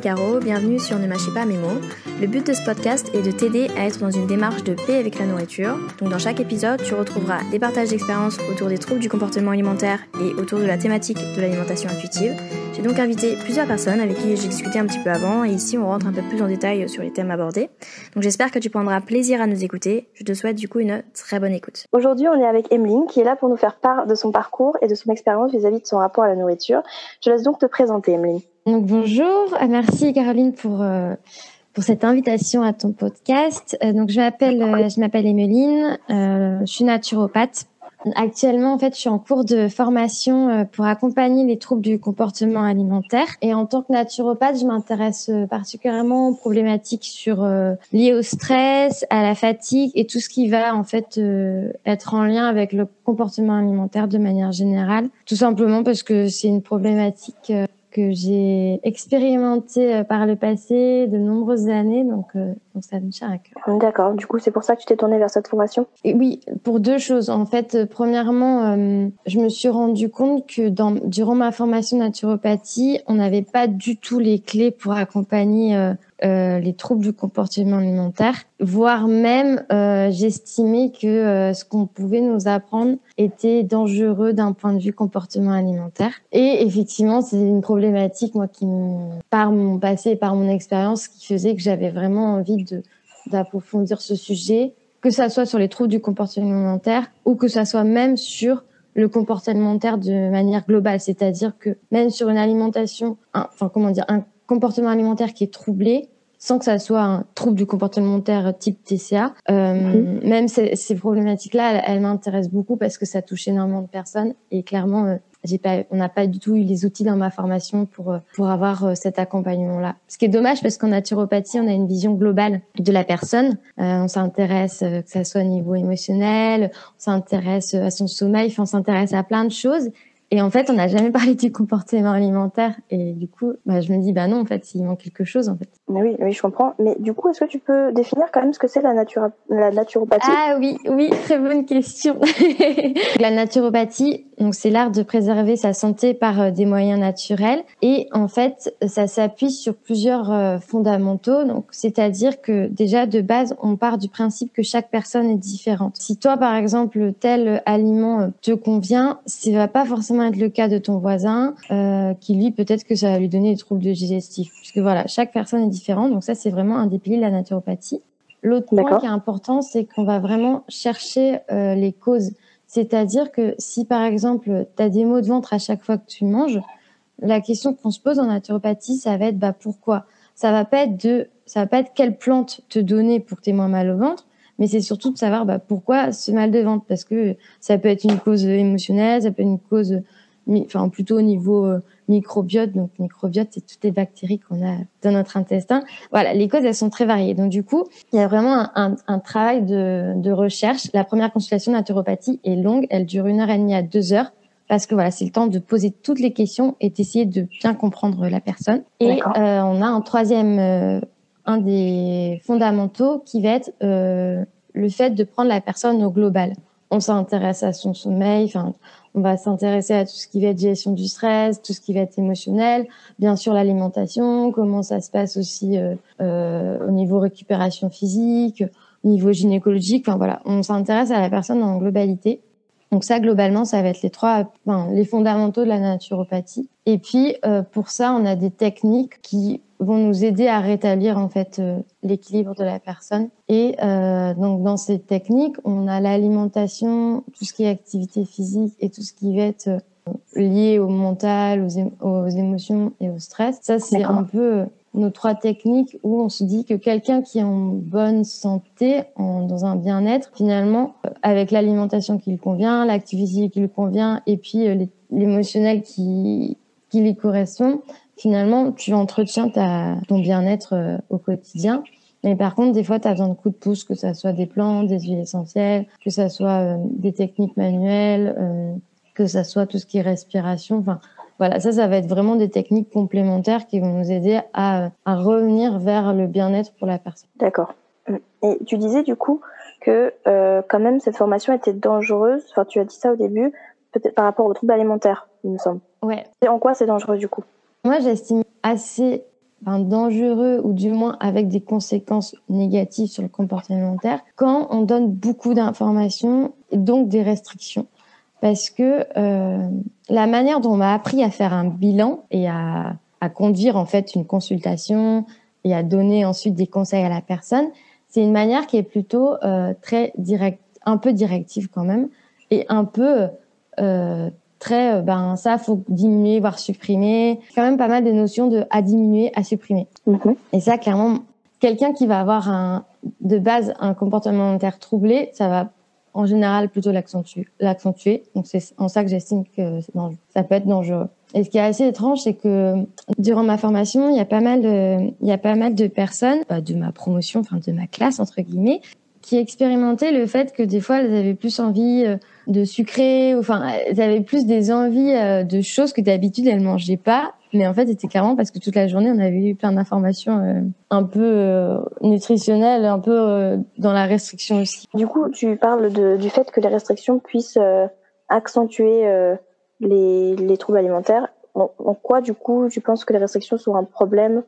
Caro, bienvenue sur Ne mâchez pas mes mots. Le but de ce podcast est de t'aider à être dans une démarche de paix avec la nourriture. Donc dans chaque épisode, tu retrouveras des partages d'expériences autour des troubles du comportement alimentaire et autour de la thématique de l'alimentation intuitive. J'ai donc invité plusieurs personnes avec qui j'ai discuté un petit peu avant et ici on rentre un peu plus en détail sur les thèmes abordés. Donc j'espère que tu prendras plaisir à nous écouter. Je te souhaite du coup une très bonne écoute. Aujourd'hui on est avec Emeline qui est là pour nous faire part de son parcours et de son expérience vis-à-vis de son rapport à la nourriture. Je laisse donc te présenter Emeline. Donc bonjour, ah, merci Caroline pour euh, pour cette invitation à ton podcast. Euh, donc je m'appelle euh, je m'appelle Emeline, je suis naturopathe Actuellement, en fait, je suis en cours de formation euh, pour accompagner les troubles du comportement alimentaire. Et en tant que naturopathe, je m'intéresse euh, particulièrement aux problématiques euh, liées au stress, à la fatigue et tout ce qui va en fait être en lien avec le comportement alimentaire de manière générale. Tout simplement parce que c'est une problématique que j'ai expérimenté euh, par le passé de nombreuses années, donc, euh, donc ça me tient à cœur. D'accord. Du coup, c'est pour ça que tu t'es tournée vers cette formation? Et Oui, pour deux choses. En fait, euh, premièrement, je me suis rendu compte que dans, durant ma formation naturopathie, on n'avait pas du tout les clés pour accompagner euh, les troubles du comportement alimentaire, voire même euh, j'estimais que euh, ce qu'on pouvait nous apprendre était dangereux d'un point de vue comportement alimentaire. Et effectivement, c'est une problématique moi qui, par mon passé et par mon expérience, qui faisait que j'avais vraiment envie de d'approfondir ce sujet, que ça soit sur les troubles du comportement alimentaire ou que ça soit même sur le comportement alimentaire de manière globale, c'est-à-dire que même sur une alimentation, enfin comment dire, un comportement alimentaire qui est troublé, sans que ça soit un trouble du comportement alimentaire type TCA. Euh, mhm. Même ces, ces problématiques-là, elles, m'intéressent beaucoup parce que ça touche énormément de personnes et clairement, euh, j'ai pas, on n'a pas du tout eu les outils dans ma formation pour euh, pour avoir euh, cet accompagnement-là. Ce qui est dommage parce qu'en naturopathie, on a une vision globale de la personne. Euh, on s'intéresse que ça soit au niveau émotionnel, on s'intéresse à son sommeil, on s'intéresse à plein de choses. Et en fait, on n'a jamais parlé du comportement alimentaire. Et du coup, bah, je me dis, bah non, en fait, il manque quelque chose, en fait. Mais oui, oui, je comprends. Mais du coup, est-ce que tu peux définir quand même ce que c'est la, natura... la naturopathie? Ah oui, oui, très bonne question. la naturopathie, donc c'est l'art de préserver sa santé par euh, des moyens naturels. Et en fait, ça s'appuie sur plusieurs euh, fondamentaux. Donc, c'est-à-dire que déjà de base, on part du principe que chaque personne est différente. Si toi, par exemple, tel aliment euh, te convient, ça va pas forcément être le cas de ton voisin, euh, qui lui, peut-être que ça va lui donner des troubles digestifs. Puisque voilà, chaque personne est différente. Donc ça, c'est vraiment un des piliers de la naturopathie. L'autre point qui est important, c'est qu'on va vraiment chercher euh, les causes. C'est-à-dire que si, par exemple, tu as des maux de ventre à chaque fois que tu manges, la question qu'on se pose en naturopathie, ça va être bah, pourquoi? Ça va pas être de, ça va pas être quelle plante te donner pour que tu aies moins mal au ventre, mais c'est surtout de savoir bah, pourquoi ce mal de ventre, parce que ça peut être une cause émotionnelle, ça peut être une cause, enfin plutôt au niveau euh, microbiote. Donc microbiote, c'est toutes les bactéries qu'on a dans notre intestin. Voilà, les causes elles sont très variées. Donc du coup, il y a vraiment un, un, travail de, de recherche. La première consultation de naturopathie est longue, elle dure une heure et demie à deux heures parce que voilà, c'est le temps de poser toutes les questions et d'essayer de bien comprendre la personne. Et euh, on a un troisième euh, un des fondamentaux qui va être euh, le fait de prendre la personne au global. On s'intéresse à son sommeil, enfin, on va s'intéresser à tout ce qui va être gestion du stress, tout ce qui va être émotionnel, bien sûr l'alimentation, comment ça se passe aussi euh, euh, au niveau récupération physique, au niveau gynécologique. Enfin voilà, on s'intéresse à la personne en globalité. Donc ça, globalement, ça va être les trois, les fondamentaux de la naturopathie. Et puis, euh, pour ça, on a des techniques qui vont nous aider à rétablir en fait euh, l'équilibre de la personne. Et euh, donc dans ces techniques, on a l'alimentation, tout ce qui est activité physique et tout ce qui va être euh, lié au mental, aux, aux émotions et au stress. Ça, c'est un peu nos trois techniques où on se dit que quelqu'un qui est en bonne santé, en, dans un bien-être, finalement, avec l'alimentation qui lui convient, l'activité qui lui convient et puis l'émotionnel qui, qui lui correspond, finalement, tu entretiens ta, ton bien-être euh, au quotidien. Mais par contre, des fois, tu as besoin de coups de pouce, que ça soit des plantes, des huiles essentielles, que ça soit euh, des techniques manuelles, euh, que ça soit tout ce qui est respiration. Enfin, voilà, ça, ça va être vraiment des techniques complémentaires qui vont nous aider à, à revenir vers le bien-être pour la personne. D'accord. Et tu disais du coup que quand même cette formation était dangereuse. Enfin, tu as dit ça au début, peut-être par rapport aux troubles alimentaires, il me semble. Ouais. Et en quoi c'est dangereux du coup? Moi, j'estime assez dangereux ou du moins avec des conséquences négatives sur le comportement alimentaire quand on donne beaucoup d'informations et donc des restrictions. Parce que euh, la manière dont on m'a appris à faire un bilan et à, conduire en fait une consultation et à donner ensuite des conseils à la personne, c'est une manière qui est plutôt euh, très direct, un peu directive quand même, et un peu euh, très, euh, ben ça faut diminuer voire supprimer. Quand même pas mal des notions de à diminuer, à supprimer. Mhm. Et ça, clairement, quelqu'un qui va avoir un de base un comportement alimentaire troublé, ça va en général plutôt l'accentuer. l'accentuer. Donc c'est en ça que j'estime que ça peut être dangereux. Et ce qui est assez étrange, c'est que durant ma formation, il y a pas mal de, il y a pas mal de personnes euh, de ma promotion, enfin de ma classe entre guillemets, qui expérimentaient le fait que des fois elles avaient plus envie euh, de sucrer, enfin elles avaient plus des envies euh, de choses que d'habitude elles mangeaient pas. Mais en fait, c'était carrément parce que toute la journée, on avait eu plein d'informations euh, un peu nutritionnelles, un peu dans la restriction aussi. Du coup, tu parles de, du fait que les restrictions puissent accentuer les, les, troubles alimentaires. En, en, quoi, du coup, tu penses que les restrictions sont un problème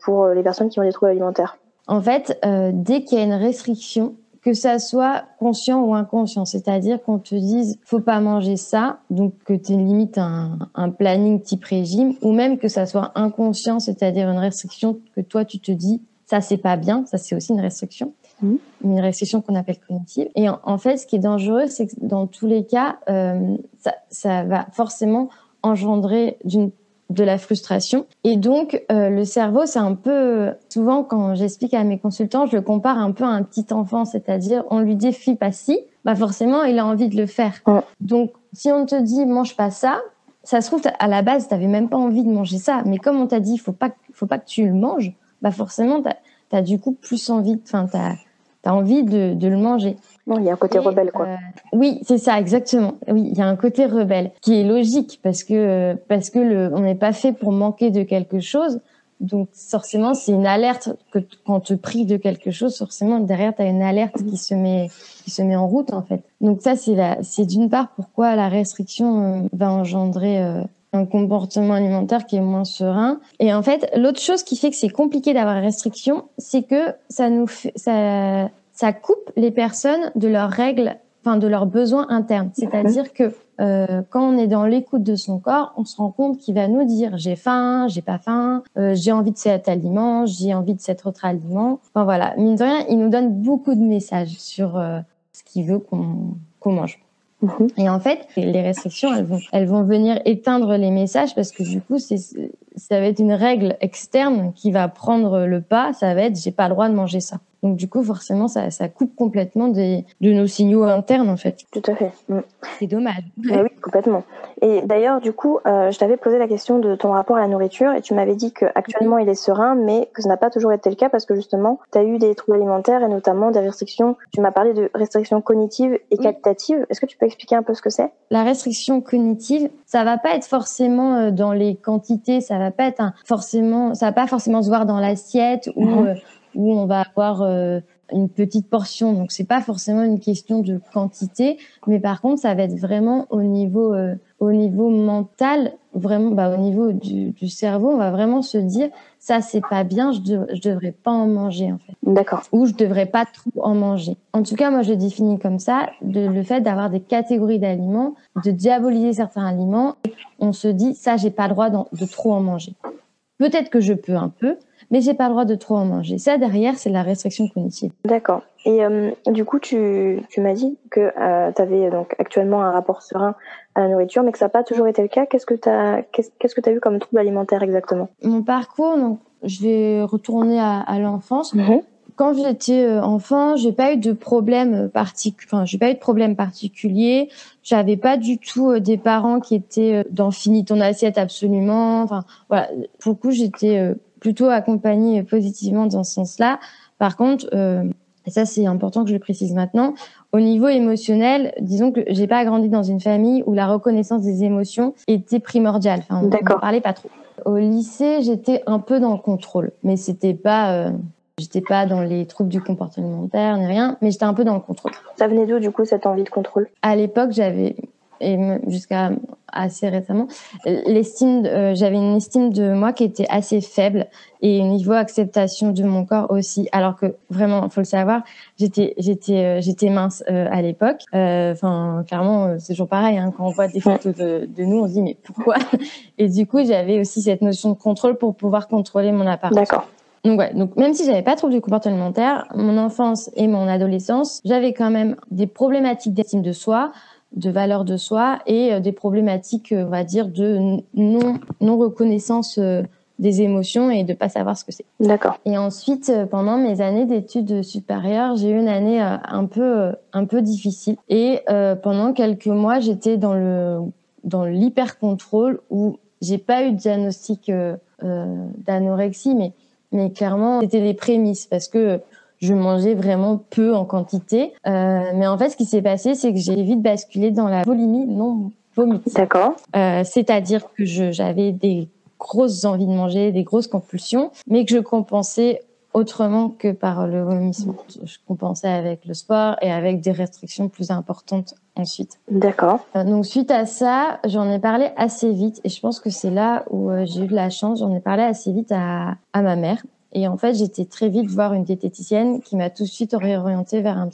pour les personnes qui ont des troubles alimentaires? En fait, euh, dès qu'il y a une restriction, que ça soit conscient ou inconscient, c'est-à-dire qu'on te dise faut pas manger ça, donc que tu limites un, un planning type régime, ou même que ça soit inconscient, c'est-à-dire une restriction que toi tu te dis ça c'est pas bien, ça c'est aussi une restriction, mmh. une restriction qu'on appelle cognitive. Et en, en, fait, ce qui est dangereux, c'est que dans tous les cas, euh, ça, ça va forcément engendrer d'une de la frustration. Et donc, euh, le cerveau, c'est un peu... Souvent, quand j'explique à mes consultants, je le compare un peu à un petit enfant, c'est-à-dire, on lui dit, fille pas si, bah forcément, il a envie de le faire. Donc, si on te dit, mange pas ça, ça se trouve, à la base, tu n'avais même pas envie de manger ça. Mais comme on t'a dit, il faut pas, faut pas que tu le manges, bah forcément, tu as, du coup plus envie, enfin, tu as, envie de, de le manger. Il y a un côté rebelle, quoi. Euh, oui, c'est ça, exactement. Oui, il y a un côté rebelle qui est logique parce que parce que le, on n'est pas fait pour manquer de quelque chose. Donc forcément, c'est une alerte que quand on te de quelque chose, forcément derrière tu as une alerte qui se met qui se met en route en fait. Donc ça c'est la c'est d'une part pourquoi la restriction euh, va engendrer euh, un comportement alimentaire qui est moins serein. Et en fait, l'autre chose qui fait que c'est compliqué d'avoir restriction, c'est que ça nous fait, ça ça coupe les personnes de leurs règles, enfin de leurs besoins internes. C'est-à-dire que euh, quand on est dans l'écoute de son corps, on se rend compte qu'il va nous dire j'ai faim, j'ai pas faim, euh, j'ai envie de cet aliment, j'ai envie de cet autre aliment. Enfin voilà, mine de rien, il nous donne beaucoup de messages sur euh, ce qu'il veut qu'on mange. Mhm. Et en fait, les restrictions, elles vont, elles vont venir éteindre les messages parce que du coup, c'est, ça va être une règle externe qui va prendre le pas. Ça va être, j'ai pas le droit de manger ça. Donc du coup, forcément, ça, ça coupe complètement des, de nos signaux internes, en fait. Tout à fait. Mm. C'est dommage. Ah oui, complètement. Et d'ailleurs, du coup, euh, je t'avais posé la question de ton rapport à la nourriture et tu m'avais dit qu'actuellement, il est serein, mais que ça n'a pas toujours été le cas parce que justement, tu as eu des troubles alimentaires et notamment des restrictions. Tu m'as parlé de restrictions cognitives et qualitatives. Est-ce que tu peux expliquer un peu ce que c'est? La restriction cognitive, ça va pas être forcément euh, dans les quantités, ça va pas être forcément, ça va pas forcément se voir dans l'assiette ou mhm. euh, où on va avoir euh, une petite portion. Donc c'est pas forcément une question de quantité, mais par contre ça va être vraiment au niveau euh, au niveau mental, vraiment bah, au niveau du, du, cerveau, on va vraiment se dire ça c'est pas bien, je, je devrais pas en manger en fait. D'accord. Ou je devrais pas trop en manger. En tout cas moi je définis comme ça, de, le fait d'avoir des catégories d'aliments, de diaboliser certains aliments, on se dit ça j'ai pas le droit de trop en manger. Peut-être que je peux un peu, mais j'ai pas le droit de trop en manger. Ça derrière, c'est la restriction cognitive. D'accord. Et euh, du coup, tu, tu m'as dit que euh, tu avais donc actuellement un rapport serein à la nourriture, mais que ça n'a pas toujours été le cas. Qu'est-ce que tu as qu'est-ce que tu as vu comme trouble alimentaire exactement? Mon parcours, donc je vais retourner à, à l'enfance. Mhm. Quand j'étais euh, enfant, j'ai pas eu de problème particulier. Enfin, j'ai pas eu de problème particulier. J'avais pas du tout euh, des parents qui étaient dans finis ton assiette absolument. Enfin, voilà. Pour le coup, j'étais plutôt accompagné positivement dans ce sens-là. Par contre, euh, et ça c'est important que je le précise maintenant, au niveau émotionnel, disons que j'ai pas grandi dans une famille où la reconnaissance des émotions était primordiale. Enfin, on ne parlait pas trop. Au lycée, j'étais un peu dans le contrôle, mais c'était pas, euh, j'étais pas dans les troubles du comportement alimentaire ni rien, mais j'étais un peu dans le contrôle. Ça venait d'où du coup cette envie de contrôle? À l'époque, j'avais et jusqu'à assez récemment. L'estime, euh, j'avais une estime de moi qui était assez faible et niveau acceptation de mon corps aussi. Alors que vraiment, faut le savoir, j'étais j'étais euh, j'étais mince euh, à l'époque. Enfin, clairement, c'est toujours pareil. Hein, quand on voit des photos de, de, nous, on se dit mais pourquoi? Et du coup, j'avais aussi cette notion de contrôle pour pouvoir contrôler mon apparence. D'accord. Donc ouais, donc même si j'avais pas de trouble du comportement alimentaire, mon enfance et mon adolescence, j'avais quand même des problématiques d'estime de soi, de valeur de soi et euh, des problématiques, euh, on va dire, de non non reconnaissance euh, des émotions et de pas savoir ce que c'est. D'accord. Et ensuite, pendant mes années d'études supérieures, j'ai eu une année un peu un peu difficile et pendant quelques mois, j'étais dans le dans l'hyper contrôle où j'ai pas eu de diagnostic d'anorexie, mais mais clairement, c'était les prémices parce que je mangeais vraiment peu en quantité. Euh, mais en fait, ce qui s'est passé, c'est que j'ai vite basculé dans la volimie non vomitive. D'accord. Euh, C'est-à-dire que j'avais des grosses envies de manger, des grosses compulsions, mais que je compensais autrement que par le vomissement. Je compensais avec le sport et avec des restrictions plus importantes ensuite. D'accord. Euh, donc suite à ça, j'en ai parlé assez vite et je pense que c'est là où euh, j'ai eu de la chance. J'en ai parlé assez vite à, à ma mère. Et en fait, j'étais très vite voir une diététicienne qui m'a tout de suite réorientée vers un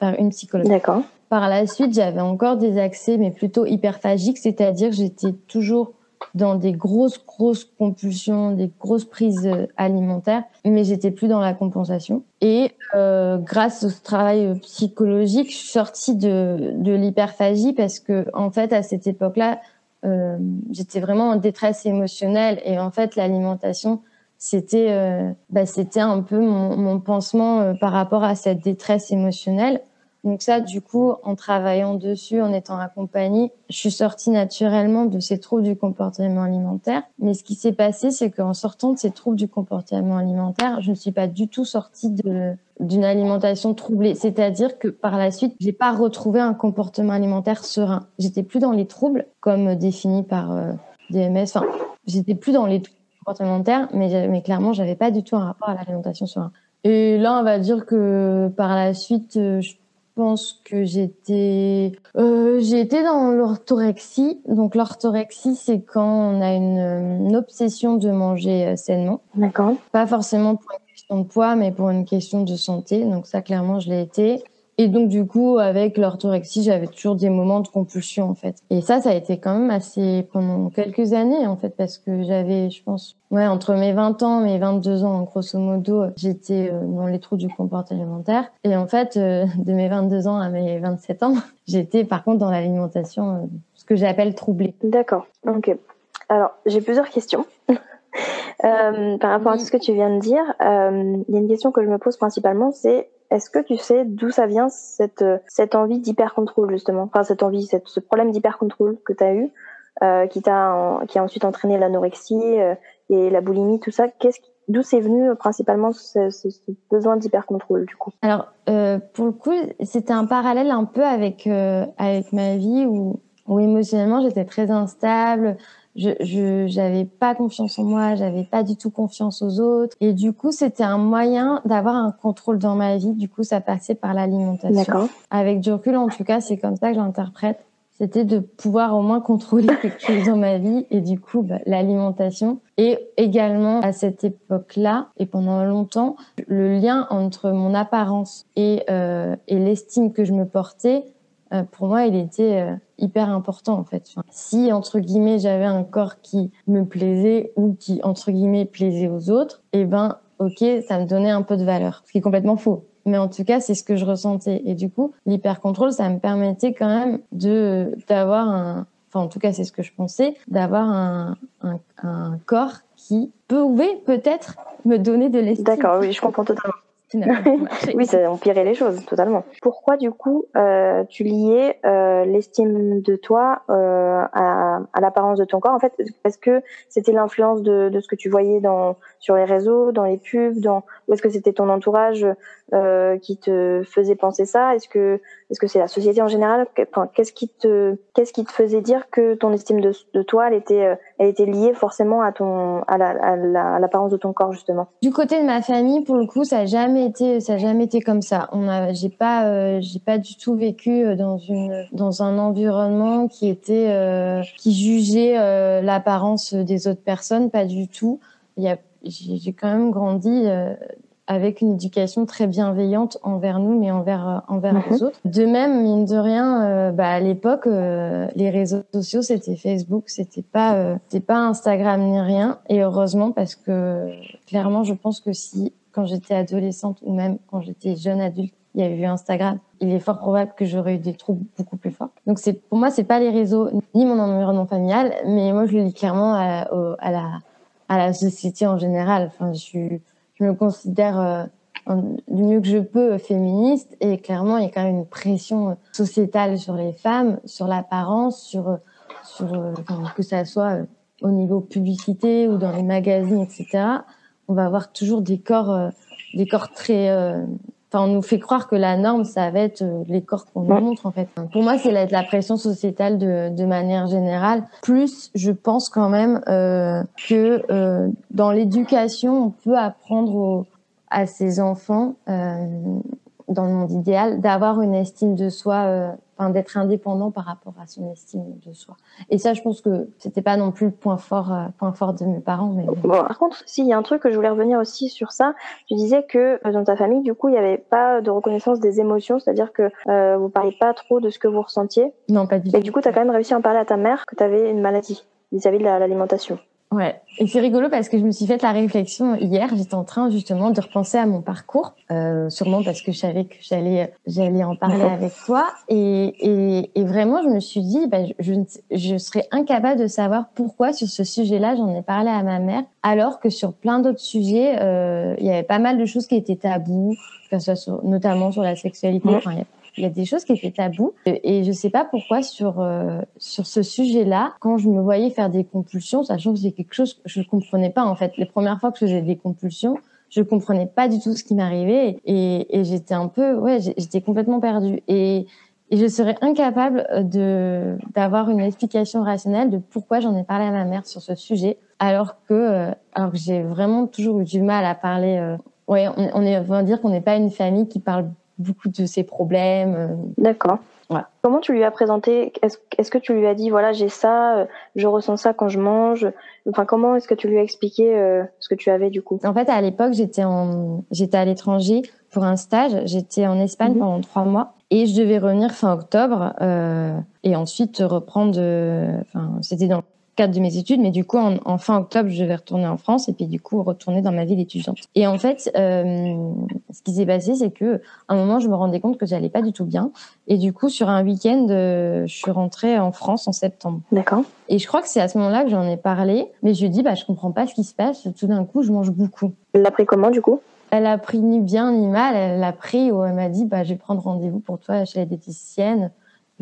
vers une psychologue. D'accord. Par la suite, j'avais encore des accès, mais plutôt hyperphagiques, c'est-à-dire que j'étais toujours dans des grosses, grosses compulsions, des grosses prises euh, alimentaires, mais j'étais plus dans la compensation. Et euh, grâce au travail euh, psychologique, je suis sortie de, de l'hyperphagie parce que, en fait, à cette époque-là, euh, j'étais vraiment en détresse émotionnelle et en fait, l'alimentation, c'était, euh, bah, c'était un peu mon, mon pansement par rapport à cette détresse émotionnelle. Donc ça, du coup, en travaillant dessus, en étant accompagnée, je suis sortie naturellement de ces troubles du comportement alimentaire. Mais ce qui s'est passé, c'est qu'en sortant de ces troubles du comportement alimentaire, je ne suis pas du tout sortie de d'une alimentation troublée. C'est-à-dire que par la suite, j'ai pas retrouvé un comportement alimentaire serein. J'étais plus dans les troubles, comme défini par euh, DMS. Enfin, j'étais plus dans les troubles comportementaires, mais, mais clairement, j'avais pas du tout un rapport à l'alimentation serein. Et là, on va dire que par la suite, euh, je pense que j'étais euh, j'ai été dans l'orthorexie. Donc l'orthorexie, c'est quand on a une, une obsession de manger euh, sainement. D'accord. Pas forcément pour une question de poids, mais pour une question de santé. Donc ça, clairement, je l'ai été. Et donc du coup, avec l'orthorexie, j'avais toujours des moments de compulsion en fait. Et ça, ça a été quand même assez pendant quelques années en fait, parce que j'avais, je pense, ouais, entre mes 20 ans, mes 22 ans, grosso modo, j'étais euh, dans les trous du comportement alimentaire. Et en fait, euh, de mes 22 ans à mes 27 ans, j'étais par contre dans l'alimentation, euh, ce que j'appelle troublée. D'accord. Ok. Alors, j'ai plusieurs questions. Euh, par rapport à tout ce que tu viens de dire, euh, il y a une question que je me pose principalement, c'est est-ce que tu sais d'où ça vient cette cette envie d'hyper contrôle justement, enfin cette envie, cette, ce problème d'hyper contrôle que tu as eu, euh, qui t'a qui a ensuite entraîné l'anorexie euh, et la boulimie, tout ça? D'où c'est venu euh, principalement ce, ce, ce besoin d'hyper contrôle du coup? Alors euh, pour le coup, c'était un parallèle un peu avec avec ma vie où où émotionnellement j'étais très instable je je j'avais pas confiance en moi, j'avais pas du tout confiance aux autres et du coup c'était un moyen d'avoir un contrôle dans ma vie. Du coup ça passait par l'alimentation. Avec du recul en tout cas c'est comme ça que j'interprète. C'était de pouvoir au moins contrôler quelque chose dans ma vie et du coup bah, l'alimentation et également à cette époque-là et pendant longtemps le lien entre mon apparence et euh, et l'estime que je me portais euh, pour moi, il était euh, hyper important en fait. si entre guillemets j'avais un corps qui me plaisait ou qui entre guillemets plaisait aux autres, eh ben ok, ça me donnait un peu de valeur, ce qui est complètement faux. Mais en tout cas, c'est ce que je ressentais. Et du coup, l'hyper contrôle, ça me permettait quand même de d'avoir un, enfin en tout cas c'est ce que je pensais, d'avoir un, un, un corps qui pouvait peut-être me donner de l'estime. D'accord, oui, je comprends totalement. oui, ça empirait les choses totalement. Pourquoi du coup euh, tu liais euh, l'estime de toi euh, à, à l'apparence de ton corps En fait, est-ce que c'était l'influence de, de, ce que tu voyais dans sur les réseaux, dans les pubs, dans ou est-ce que c'était ton entourage euh, qui te faisait penser ça? Est-ce que est-ce que c'est la société en général? Qu'est-ce qui te qu'est-ce qui te faisait dire que ton estime de, toi elle était elle était liée forcément à ton à l'apparence de ton corps justement? Du côté de ma famille, pour le coup, ça a jamais été ça a jamais été comme ça. On a j'ai pas euh, j'ai pas du tout vécu dans une dans un environnement qui était euh, qui jugeait euh, l'apparence des autres personnes, pas du tout. Il y a j'ai quand même grandi avec une éducation très bienveillante envers nous, mais envers euh, envers les mhm. autres. De même, mine de rien, euh, bah, à l'époque, euh, les réseaux sociaux, c'était Facebook, c'était pas c'était pas Instagram ni rien. Et heureusement, parce que clairement, je pense que si quand j'étais adolescente ou même quand j'étais jeune adulte, il y avait eu Instagram, il est fort probable que j'aurais eu des troubles beaucoup plus forts. Donc c'est pour moi, c'est pas les réseaux ni mon environnement familial, mais moi je le lis clairement à, à la à la société en général. Enfin, je suis je me considère euh, du mieux que je peux féministe et clairement il y a quand même une pression sociétale sur les femmes, sur l'apparence, sur euh, que ça soit euh, au niveau publicité ou dans les magazines, etc. On va avoir toujours des corps des corps très Enfin, on nous fait croire que la norme, ça va être les corps qu'on nous montre, en fait. Pour moi, c'est la, la pression sociétale de, de manière générale. Plus, je pense quand même euh, que euh, dans l'éducation, on peut apprendre aux, à ses enfants euh, dans le monde idéal, d'avoir une estime de soi, euh, enfin d'être indépendant par rapport à son estime de soi. Et ça, je pense que c'était pas non plus le point fort, euh, point fort de mes parents. Mais... Bon, par contre, s'il y a un truc que je voulais revenir aussi sur ça, tu disais que euh, dans ta famille, du coup, il n'y avait pas de reconnaissance des émotions, c'est-à-dire que vous parliez pas trop de ce que vous ressentiez. Non, pas du tout. Et du coup, tu as quand même réussi à en parler à ta mère que tu avais une maladie vis-à-vis de l'alimentation. Ouais, et c'est rigolo parce que je me suis fait la réflexion hier. J'étais en train justement de repenser à mon parcours, euh, sûrement parce que je savais que j'allais j'allais en parler avec toi. Et, et, et, vraiment, je me suis dit, bah, je, je serais incapable de savoir pourquoi sur ce sujet-là j'en ai parlé à ma mère, alors que sur plein d'autres sujets, euh, il y avait pas mal de choses qui étaient tabous, que ce soit sur, notamment sur la sexualité. Enfin, il y a des choses qui étaient tabous et je sais pas pourquoi sur euh, sur ce sujet-là, quand je me voyais faire des compulsions, sachant que c'est quelque chose que je comprenais pas en fait. Les premières fois que je faisais des compulsions, je comprenais pas du tout ce qui m'arrivait. Et, et j'étais un peu ouais, j'étais complètement perdue. Et et je serais incapable de d'avoir une explication rationnelle de pourquoi j'en ai parlé à ma mère sur ce sujet alors que euh, alors que j'ai vraiment toujours eu du mal à parler euh, ouais on, on est on va dire qu'on n'est pas une famille qui parle beaucoup de ses problèmes. Euh. D'accord. Comment tu lui as présenté? Est-ce que tu lui as dit voilà j'ai ça, euh, je ressens ça quand je mange? Enfin comment est-ce que tu lui as expliqué euh, ce que tu avais du coup? En fait à l'époque j'étais en j'étais à l'étranger pour un stage. J'étais en Espagne mhm. pendant trois mois et je devais revenir fin octobre et ensuite reprendre. Enfin c'était dans cadre de mes études, mais du coup, en, fin octobre, je vais retourner en France et puis du coup retourner dans ma vie d'étudiante. Et en fait, euh, ce qui s'est passé, c'est que à un moment, je me rendais compte que j'allais pas du tout bien, et du coup, sur un week-end, euh, je suis rentrée en France en septembre. D'accord. Et je crois que c'est à ce moment-là que j'en ai parlé, mais je lui ai dit, bah, je comprends pas ce qui se passe. Tout d'un coup, je mange beaucoup. Elle l'a pris comment du coup? Elle a pris ni bien ni mal. Elle l'a pris où elle m'a dit, bah, je vais prendre rendez-vous pour toi chez la diététicienne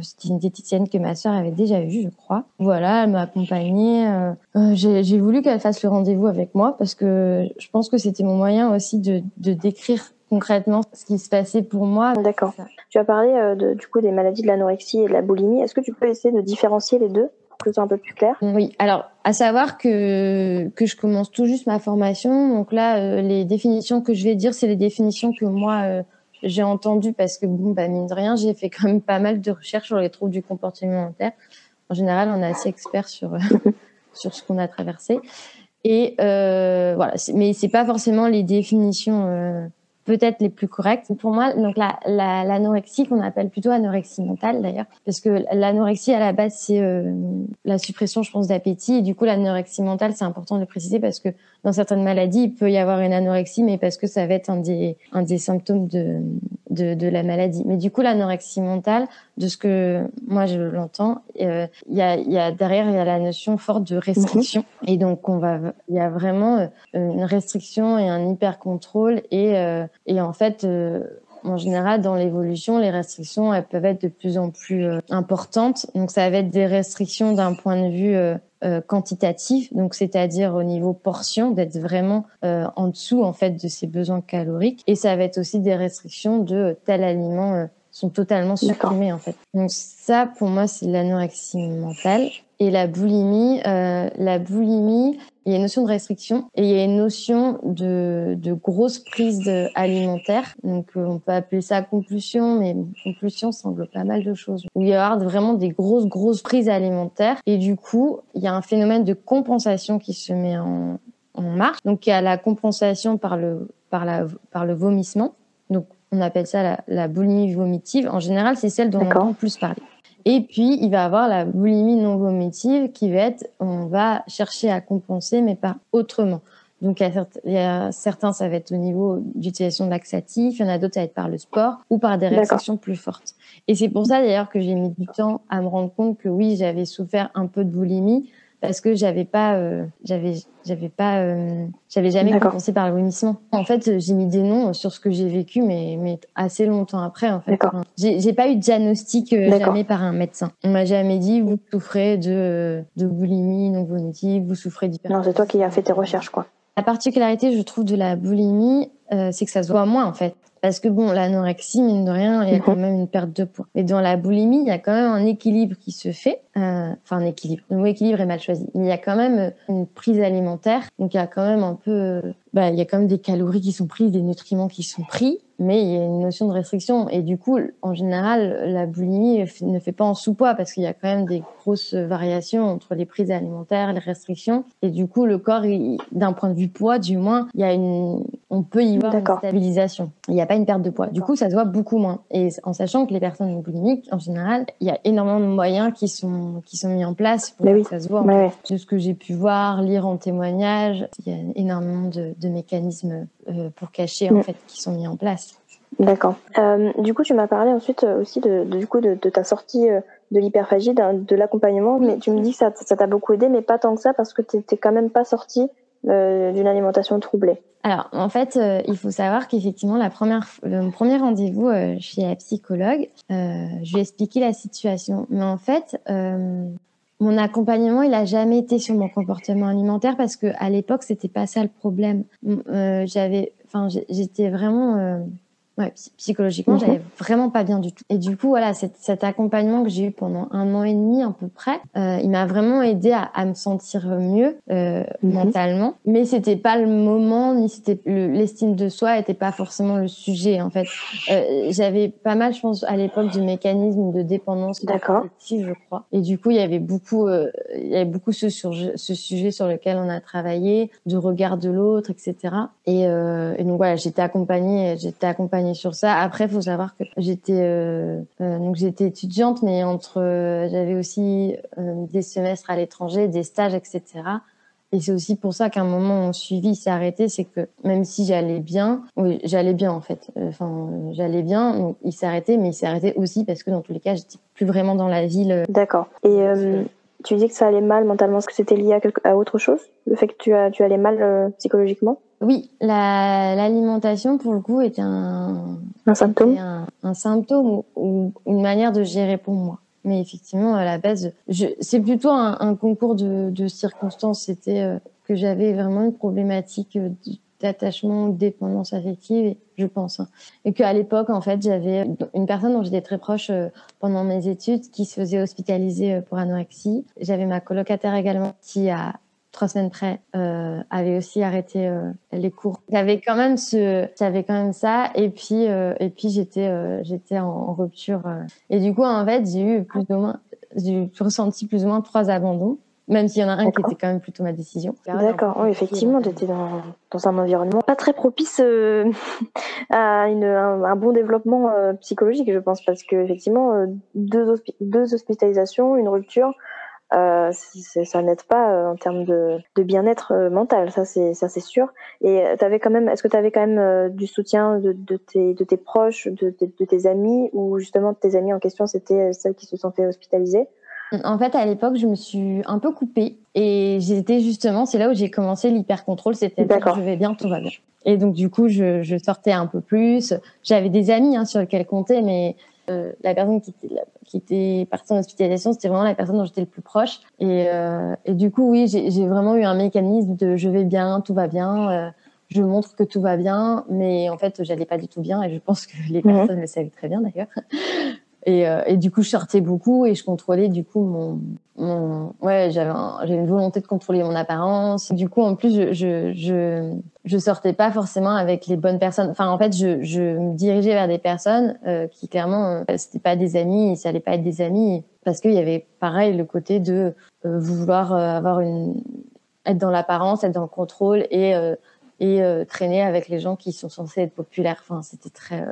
c'était une diététicienne que ma sœur avait déjà vue, je crois. Voilà, elle m'a accompagnée. Euh, euh j'ai voulu qu'elle fasse le rendez-vous avec moi parce que je pense que c'était mon moyen aussi de, de décrire concrètement ce qui se passait pour moi. D'accord. Tu as parlé euh, de, du coup des maladies de l'anorexie et de la boulimie. Est-ce que tu peux essayer de différencier les deux pour que ce soit un peu plus clair? Oui. Alors, à savoir que que je commence tout juste ma formation, donc là, euh, les définitions que je vais dire, c'est les définitions que moi j'ai entendu parce que bon, bah mine de rien, j'ai fait quand même pas mal de recherches sur les troubles du comportement alimentaire. En général, on est assez expert sur sur ce qu'on a traversé. Et euh, voilà, mais c'est pas forcément les définitions euh, peut-être les plus correctes. Pour moi, donc l'anorexie la, qu'on appelle plutôt anorexie mentale d'ailleurs, parce que l'anorexie à la base c'est euh, la suppression, je pense, d'appétit. Et du coup, l'anorexie mentale, c'est important de le préciser parce que dans certaines maladies, il peut y avoir une anorexie, mais parce que ça va être un des un des symptômes de de, de la maladie. Mais du coup, l'anorexie mentale, de ce que moi je l'entends, euh, il y, a, y a derrière il y a la notion forte de restriction. Et donc on va, il y a vraiment euh, une restriction et un hyper contrôle et et en fait, euh, en général, dans l'évolution, les restrictions, elles peuvent être de plus en plus euh, importantes. Donc, ça va être des restrictions d'un point de vue euh, quantitatif, donc c'est-à-dire au niveau portion, d'être vraiment en dessous en fait de ses besoins caloriques. Et ça va être aussi des restrictions de tel aliment sont totalement supprimés en fait. Donc ça, pour moi, c'est l'anorexie mentale. Et la boulimie, euh, la boulimie, il y a une notion de restriction et il y a une notion de, de grosse prise alimentaire. Donc euh, on peut appeler ça compulsion, mais compulsion ça englobe pas mal de choses. Où il y a vraiment des grosses grosses prises alimentaires et du coup il y a un phénomène de compensation qui se met en, en marche. Donc il y a la compensation par le par la par le vomissement. Donc on appelle ça la, la boulimie vomitive. En général, c'est celle dont on entend plus parler. Et puis, il va avoir la boulimie non vomitive qui va être, on va chercher à compenser, mais pas autrement. Donc, il y a certains, ça va être au niveau d'utilisation de laxatifs, il y en a d'autres, ça va être par le sport ou par des restrictions plus fortes. Et c'est pour ça, d'ailleurs, que j'ai mis du temps à me rendre compte que oui, j'avais souffert un peu de boulimie, parce que j'avais pas, euh, j'avais, j'avais pas, euh, j'avais jamais compensé par le vomissement. En fait, j'ai mis des noms sur ce que j'ai vécu, mais mais assez longtemps après, en fait. J'ai, j'ai pas eu de diagnostic euh, jamais par un médecin. On m'a jamais dit vous souffrez de de boulimie non vomitive, vous souffrez d'hyper. Non, c'est toi qui as fait tes recherches, quoi. La particularité, je trouve, de la boulimie, c'est que ça se voit moins, en fait. Parce que bon, l'anorexie, mine de rien, il y a quand mhm. même une perte de poids. Mais dans la boulimie, il y a quand même un équilibre qui se fait. Euh, enfin, un équilibre. Le mot équilibre est mal choisi. Il y a quand même une prise alimentaire. Donc, il y a quand même un peu... Bah, il y a quand même des calories qui sont prises, des nutriments qui sont pris mais il y a une notion de restriction. Et du coup, en général, la boulimie ne fait pas en sous-poids parce qu'il y a quand même des grosses variations entre les prises alimentaires, les restrictions. Et du coup, le corps, d'un point de vue poids, du moins, il y a une, on peut y voir une stabilisation. Il n'y a pas une perte de poids. Du coup, ça se voit beaucoup moins. Et en sachant que les personnes boulimiques, en général, il y a énormément de moyens qui sont, qui sont mis en place pour que ça se voit. De ce que j'ai pu voir, lire en témoignage, il y a énormément de, de mécanismes euh, pour cacher, en mm. fait, qui sont mis en place. D'accord. Euh, du coup, tu m'as parlé ensuite euh, aussi de, du coup de, ta sortie de l'hyperphagie, de l'accompagnement, mais tu me dis que ça, ça t'a beaucoup aidé, mais pas tant que ça parce que tu n'étais quand même pas sortie d'une alimentation troublée. Alors, en fait, il faut savoir qu'effectivement, la le premier rendez-vous chez la psychologue, je lui ai expliqué la situation. Mais en fait, mon accompagnement, il a jamais été sur mon comportement alimentaire parce que à l'époque, c'était pas ça le problème. j'avais, j'étais vraiment Ouais, psychologiquement, mhm. j'avais vraiment pas bien du tout. Et du coup, voilà, cet, cet accompagnement que j'ai eu pendant un an et demi à peu près, euh, il m'a vraiment aidé à, à, me sentir mieux euh, mhm. mentalement. Mais c'était pas le moment, ni c'était l'estime de soi était pas forcément le sujet en fait. Euh, j'avais pas mal, je pense, à l'époque du mécanisme de dépendance affective, je crois. Et du coup, il y avait beaucoup, il y avait beaucoup ce, sur, ce sujet sur lequel on a travaillé, de regard de l'autre, etc. Et, et donc voilà, j'étais accompagnée, j'étais accompagnée sur ça. Après, il faut savoir que j'étais euh, euh, donc j'étais étudiante, mais entre euh, j'avais aussi des semestres à l'étranger, des stages, etc. Et c'est aussi pour ça qu'à un moment mon suivi s'est arrêté, c'est que même si j'allais bien, oui, j'allais bien en fait. Enfin, j'allais bien, donc il s'est arrêté, mais il s'est arrêté aussi parce que dans tous les cas, j'étais plus vraiment dans la ville. D'accord. Et tu dis que ça allait mal mentalement, est-ce que c'était lié à, quelque, à autre chose? Le fait que tu, as, tu allais mal psychologiquement? Oui, l'alimentation, pour le coup, était un, un symptôme, un, symptôme ou, une manière de gérer pour moi. Mais effectivement, à la base, c'est plutôt un, un concours de, de circonstances. C'était euh, que j'avais vraiment une problématique d'attachement, de dépendance affective, je pense. Hein. Et qu'à l'époque, en fait, j'avais une personne dont j'étais très proche euh, pendant mes études qui se faisait hospitaliser euh, pour anorexie. J'avais ma colocataire également qui a trois semaines près, euh, avait aussi arrêté euh, les cours. J'avais quand même ce, j'avais quand même ça, et puis euh, et puis j'étais euh, j'étais en, rupture. Euh. et du coup, en fait, j'ai eu plus ou moins, j'ai ressenti plus ou moins trois abandons. Même s'il y en a un qui était quand même plutôt ma décision. D'accord, oui, effectivement, j'étais dans, dans un environnement pas très propice à une, un, bon développement psychologique, je pense, parce que effectivement, deux, deux hospitalisations, une rupture, euh, ça n'aide pas euh, en termes de, de bien-être euh, mental, ça c'est ça c'est sûr. Et t'avais quand même, est-ce que tu avais quand même du soutien de, de, tes, de tes proches, de, de, tes amis, ou justement tes amis en question c'était celles qui se sont fait hospitaliser? En fait, à l'époque, je me suis un peu coupée et j'étais justement, c'est là où j'ai commencé l'hyper-contrôle, c'était je vais bien, tout va bien. Et donc du coup, je, je sortais un peu plus. J'avais des amis hein, sur lesquels compter, mais euh, la personne qui était, qui était partie en hospitalisation, c'était vraiment la personne dont j'étais le plus proche. Et, euh, et du coup, oui, j'ai vraiment eu un mécanisme de je vais bien, tout va bien. Euh, je montre que tout va bien, mais en fait, j'allais pas du tout bien et je pense que les Mhm. personnes le savaient très bien d'ailleurs. Et, euh, et du coup, je sortais beaucoup et je contrôlais du coup mon, mon ouais, j'avais un- une volonté de contrôler mon apparence. Du coup, en plus, je je je, je sortais pas forcément avec les bonnes personnes. Enfin, en fait, je je me dirigeais vers des personnes euh, qui clairement euh, c'était pas des amis, ça allait pas être des amis parce qu'il y avait pareil le côté de euh, vouloir euh, avoir une être dans l'apparence, être dans le contrôle et euh, et traîner avec les gens qui sont censés être populaires. Enfin, c'était très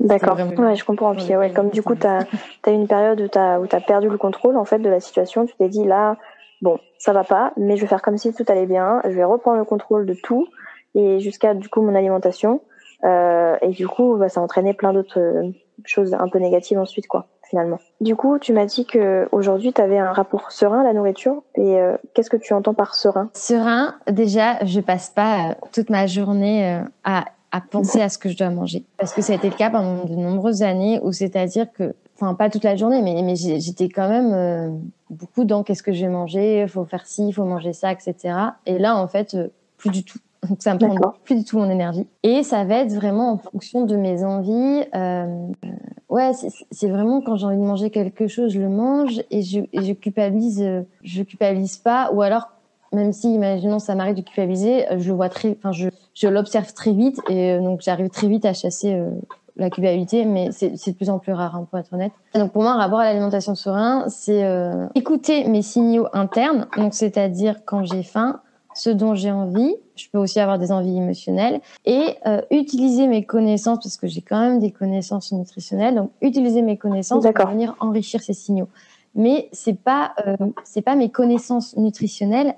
D'accord. vraiment- Ouais, je comprends. Puis ouais, comme du coup, tu as, eu une période où tu as, où as perdu le contrôle en fait de la situation, tu t'es dit là, bon, ça va pas, mais je vais faire comme si tout allait bien, je vais reprendre le contrôle de tout et jusqu'à du coup mon alimentation. Euh, et du coup, bah, ça a entraîné plein d'autres euh, choses un peu négatives ensuite, quoi, finalement. Du coup, tu m'as dit que aujourd'hui, tu avais un rapport serein à la nourriture. Et euh, qu'est-ce que tu entends par serein? Serein, déjà, je passe pas euh, toute ma journée euh, à, à penser à ce que je dois manger. Parce que ça a été le cas pendant de nombreuses années où c'est-à-dire que, enfin, pas toute la journée, mais, mais j'étais quand même euh, beaucoup dans qu'est-ce que je vais manger, faut faire ci, faut manger ça, etc. Et là, en fait, euh, plus du tout. Donc ça me prend plus du tout mon énergie. Et ça va être vraiment en fonction de mes envies. Euh, ouais, c'est- vraiment quand j'ai envie de manger quelque chose, je le mange et je, et je culpabilise. Je culpabilise pas, ou alors même si, imaginons, ça m'arrive de culpabiliser, euh, je le vois très, enfin, je, je l'observe très vite et euh, donc j'arrive très vite à chasser euh, la culpabilité, mais c'est de plus en plus rare, hein, pour être honnête. Donc pour moi, un rapport à l'alimentation serein, c'est euh, écouter mes signaux internes, donc c'est-à-dire quand j'ai faim, ce dont j'ai envie. Je peux aussi avoir des envies émotionnelles et euh, utiliser mes connaissances parce que j'ai quand même des connaissances nutritionnelles. Donc utiliser mes connaissances pour venir enrichir ces signaux. Mais c'est pas euh, c'est pas mes connaissances nutritionnelles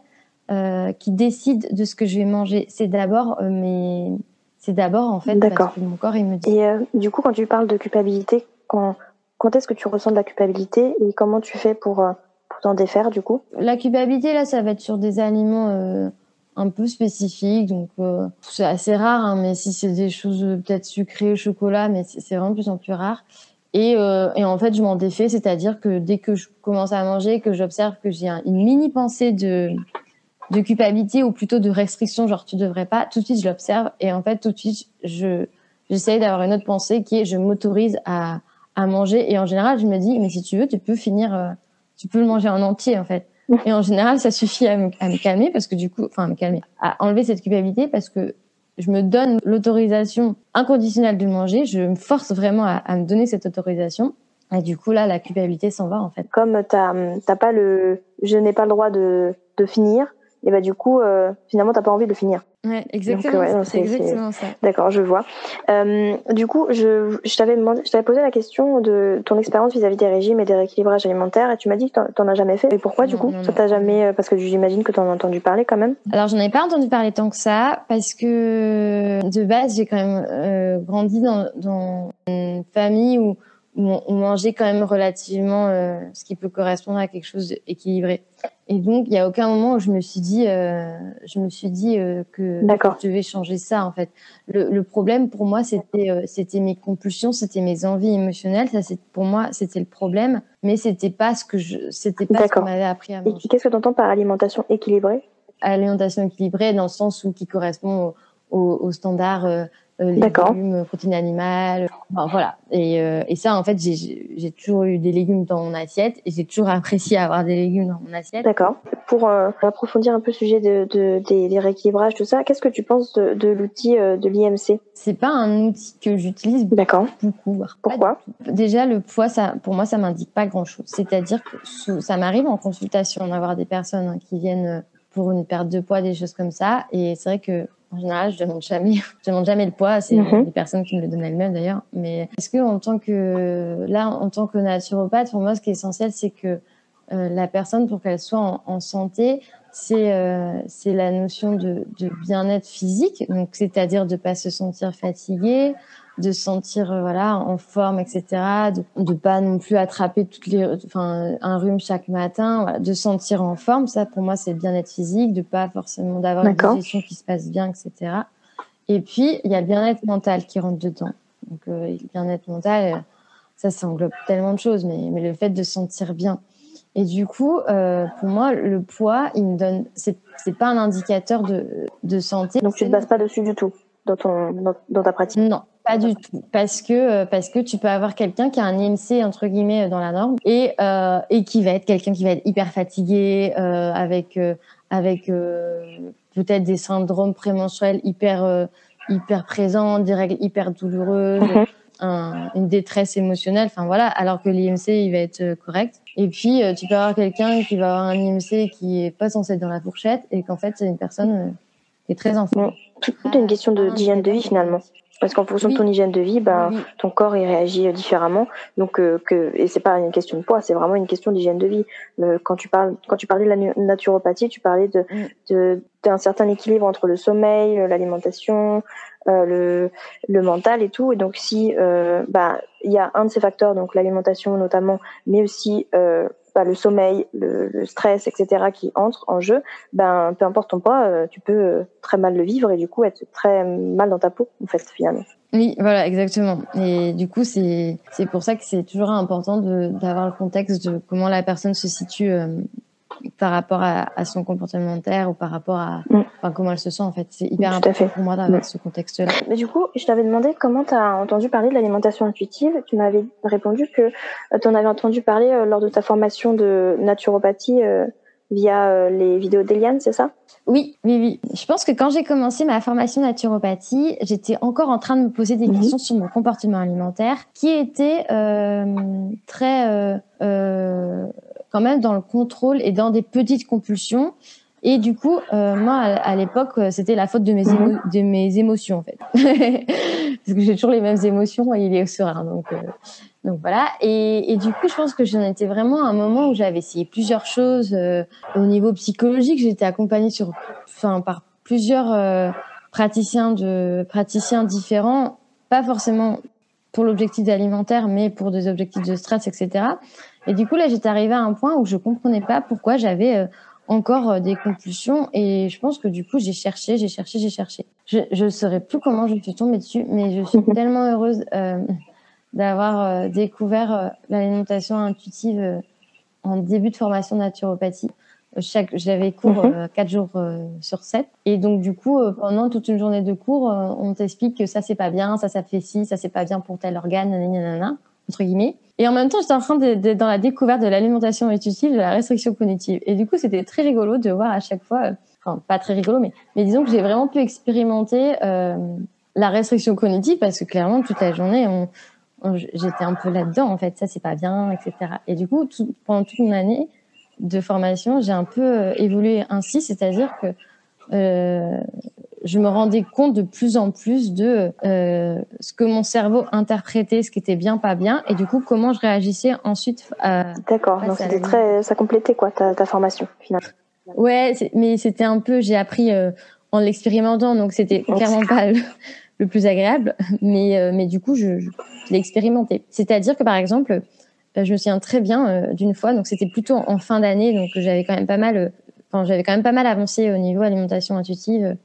euh, qui décident de ce que je vais manger. C'est d'abord euh, mes c'est d'abord en fait D'accord. parce que mon corps il me dit. Et euh, du coup, quand tu parles de culpabilité, quand, quand est-ce que tu ressens de la culpabilité et comment tu fais pour, euh, pour t'en défaire du coup? La culpabilité, là, ça va être sur des aliments un peu spécifiques. Donc, c'est assez rare, hein, mais si c'est des choses peut-être sucrées, chocolat, mais c'est c'est vraiment de plus en plus rare. Et, euh, et en fait, je m'en défais, c'est-à-dire que dès que je commence à manger, que j'observe que j'ai un- une mini pensée de, de culpabilité ou plutôt de restriction, genre tu devrais pas, tout de suite je l'observe et en fait tout de suite je j'essaye d'avoir une autre pensée qui est je m'autorise à, à manger et en général je me dis mais si tu veux tu peux finir euh, tu peux le manger en entier en fait. Et en général ça suffit à me, à me calmer parce que du coup enfin à me calmer à enlever cette culpabilité parce que je me donne l'autorisation inconditionnelle de manger je me force vraiment à, à me donner cette autorisation et du coup là la culpabilité s'en va en fait. Comme t'as t'as pas le je n'ai pas le droit de, de finir, et bah du coup euh, finalement t'as pas envie de finir. ouais exactement ouais, c'est exactement ça D'accord, je vois. Euh, du coup, je, je t'avais je t'avais posé la question de ton expérience vis-à-vis des régimes et des rééquilibrages alimentaires, et tu m'as dit que t'en- as jamais fait. Et pourquoi du coup? non, Ça t'a jamais euh, Parce que j'imagine que t'en as entendu parler quand même. Alors, j'en avais pas entendu parler tant que ça parce que de base, j'ai quand même euh, grandi dans, dans une famille où, où on, mangeait quand même relativement euh, ce qui peut correspondre à quelque chose d'équilibré. Et donc, il y a aucun moment où je me suis dit, euh, je me suis dit euh, que je devais changer ça en fait. Le, le problème pour moi, c'était c'était mes compulsions, c'était mes envies émotionnelles. Ça, c'est pour moi, c'était le problème, mais c'était pas ce que je, c'était pas ce qu'on m'avait appris à Et manger qu'est-ce que t'entends par alimentation équilibrée? Alimentation équilibrée dans le sens où qui correspond aux au, au standards euh, euh, D'accord. légumes, protéines animales, enfin, voilà. Et, euh, et ça, en fait, j'ai- toujours eu des légumes dans mon assiette et j'ai toujours apprécié avoir des légumes dans mon assiette. D'accord. Pour euh, approfondir un peu le sujet de, de- des, des rééquilibrages, tout ça, qu'est-ce que tu penses de, l'outil euh, de l'IMC C'est pas un outil que j'utilise D'accord. beaucoup. pas Pourquoi? Déjà, le poids, ça, pour moi, ça m'indique pas grand-chose. C'est-à-dire que sous- ça m'arrive en consultation d'avoir des personnes hein, qui viennent euh, pour une perte de poids, des choses comme ça. Et c'est vrai que en général, je demande jamais, je demande jamais le poids. C'est Mhm. les personnes qui me le donnent elles-mêmes d'ailleurs. Mais est-ce que en tant que là, en tant que naturopathe, pour moi, ce qui est essentiel, c'est que euh, la personne, pour qu'elle soit en, en santé, c'est euh, c'est la notion de, de bien-être physique. Donc, c'est-à-dire de pas se sentir fatigué, de se sentir euh, voilà en forme, etc. De, de pas non plus attraper toutes les, enfin un rhume chaque matin, voilà, de se sentir en forme. Ça, pour moi, c'est le bien-être physique, de pas forcément d'avoir une digestion qui se passe bien, etc. Et puis il y a le bien-être mental qui rentre dedans. Donc euh, le bien-être mental, euh, ça, ça englobe tellement de choses, mais mais le fait de se sentir bien. Et du coup, euh, pour moi, le poids, il me donne, c'est, c'est pas un indicateur de, de santé. Donc tu te bases pas dessus du tout dans ton dans, dans ta pratique? Non, pas du tout, parce que euh, parce que tu peux avoir quelqu'un qui a un IMC entre guillemets dans la norme et euh, et qui va être quelqu'un qui va être hyper fatigué euh, avec euh, avec euh, peut-être des syndromes prémenstruels hyper hyper présents, des règles hyper douloureuses. Mhm. Un, une détresse émotionnelle, enfin voilà, alors que l'IMC il va être correct. Et puis tu peux avoir quelqu'un qui va avoir un IMC qui est pas censé être dans la fourchette et qu'en fait c'est une personne qui est très en forme. Tout est une question de d'hygiène de vie finalement. Parce qu'en fonction Oui. de ton hygiène de vie, ben, Oui. ton corps il réagit euh, différemment. Donc euh, que et c'est pas une question de poids, c'est vraiment une question d'hygiène de vie. Euh, quand tu parles, quand tu parlais de la naturopathie, tu parlais de Mm. de- d'un certain équilibre entre le sommeil, euh, l'alimentation, euh, le le mental et tout. Et donc si euh, bah il y a un de ces facteurs, donc l'alimentation notamment, mais aussi euh, le sommeil, le, stress, etc. qui entrent en jeu, ben peu importe ton poids, euh, tu peux euh, très mal le vivre et du coup être très mal dans ta peau. Oui, voilà, exactement. Et du coup, c'est pour ça que c'est toujours important d'avoir le contexte de comment la personne se situe euh, par rapport à, à son comportement alimentaire ou par rapport à Mm. comment elle se sent en fait. C'est hyper Tout important pour moi d'avoir Mm. ce contexte-là. Mais du coup, je t'avais demandé comment tu as entendu parler de l'alimentation intuitive. Tu m'avais répondu que tu en avais entendu parler euh, lors de ta formation de naturopathie euh, via euh, les vidéos d'Eliane, c'est ça? Oui, oui, oui. Je pense que quand j'ai commencé ma formation naturopathie, j'étais encore en train de me poser des Mhm. questions sur mon comportement alimentaire, qui était euh, très euh, euh, quand même dans le contrôle et dans des petites compulsions. Et du coup, euh, moi, à, l'époque, euh, c'était la faute de mes, Mhm. de mes émotions, en fait. Parce que j'ai toujours les mêmes émotions et il est serein. Donc, euh, donc voilà. Et, et du coup, je pense que j'en étais vraiment à un moment où j'avais essayé plusieurs choses. euh, au niveau psychologique, j'étais accompagnée sur, enfin, par plusieurs praticiens de praticiens différents, pas forcément pour l'objectif alimentaire, mais pour des objectifs de stress, etc. Et du coup, là, j'étais arrivée à un point où je comprenais pas pourquoi j'avais euh, encore euh, des compulsions. Et je pense que du coup, j'ai cherché, j'ai cherché, j'ai cherché. Je je saurais plus comment je suis tombée dessus, mais je suis tellement heureuse euh, d'avoir euh, découvert euh, l'alimentation intuitive en début de formation naturopathie. Chaque, j'avais cours euh, quatre jours euh, sur sept, et donc du coup, euh, pendant toute une journée de cours, on t'explique que ça c'est pas bien, ça ça fait ci, ça c'est pas bien pour tel organe, nanana, entre guillemets. Et en même temps, j'étais en train d'être dans la découverte de l'alimentation intuitive, de la restriction cognitive. Et du coup, c'était très rigolo de voir à chaque fois, enfin pas très rigolo, mais mais disons que j'ai vraiment pu expérimenter euh, la restriction cognitive parce que clairement toute la journée, on, on- j'étais un peu là-dedans en fait. Ça c'est pas bien, etc. Et du coup, tout- pendant toute une année de formation, j'ai un peu euh, évolué ainsi, c'est-à-dire que euh, je me rendais compte de plus en plus de euh, ce que mon cerveau interprétait, ce qui était bien, pas bien, et du coup comment je réagissais ensuite. À... D'accord, donc ça c'était très, ça complétait quoi ta, ta formation finalement. Ouais, mais c'était un peu, j'ai appris euh, en l'expérimentant, donc c'était clairement pas le, le plus agréable, mais euh, mais du coup je, je, je l'ai expérimenté. C'est-à-dire que par exemple, euh, je me souviens très bien euh, d'une fois, donc c'était plutôt en, fin d'année, donc j'avais quand même pas mal, euh, enfin j'avais quand même pas mal avancé au niveau alimentation intuitive.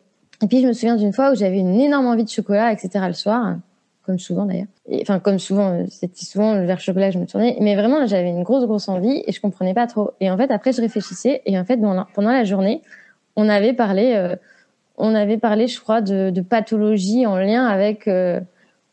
Et puis je me souviens d'une fois où j'avais une énorme envie de chocolat, etc. le soir, comme souvent d'ailleurs. Enfin comme souvent, euh, c'était souvent le chocolat que je me tournais. Mais vraiment j'avais une grosse grosse envie et je comprenais pas trop. Et en fait après je réfléchissais et en fait pendant, la journée, on avait parlé, on avait parlé, je crois, de, de pathologie en lien avec.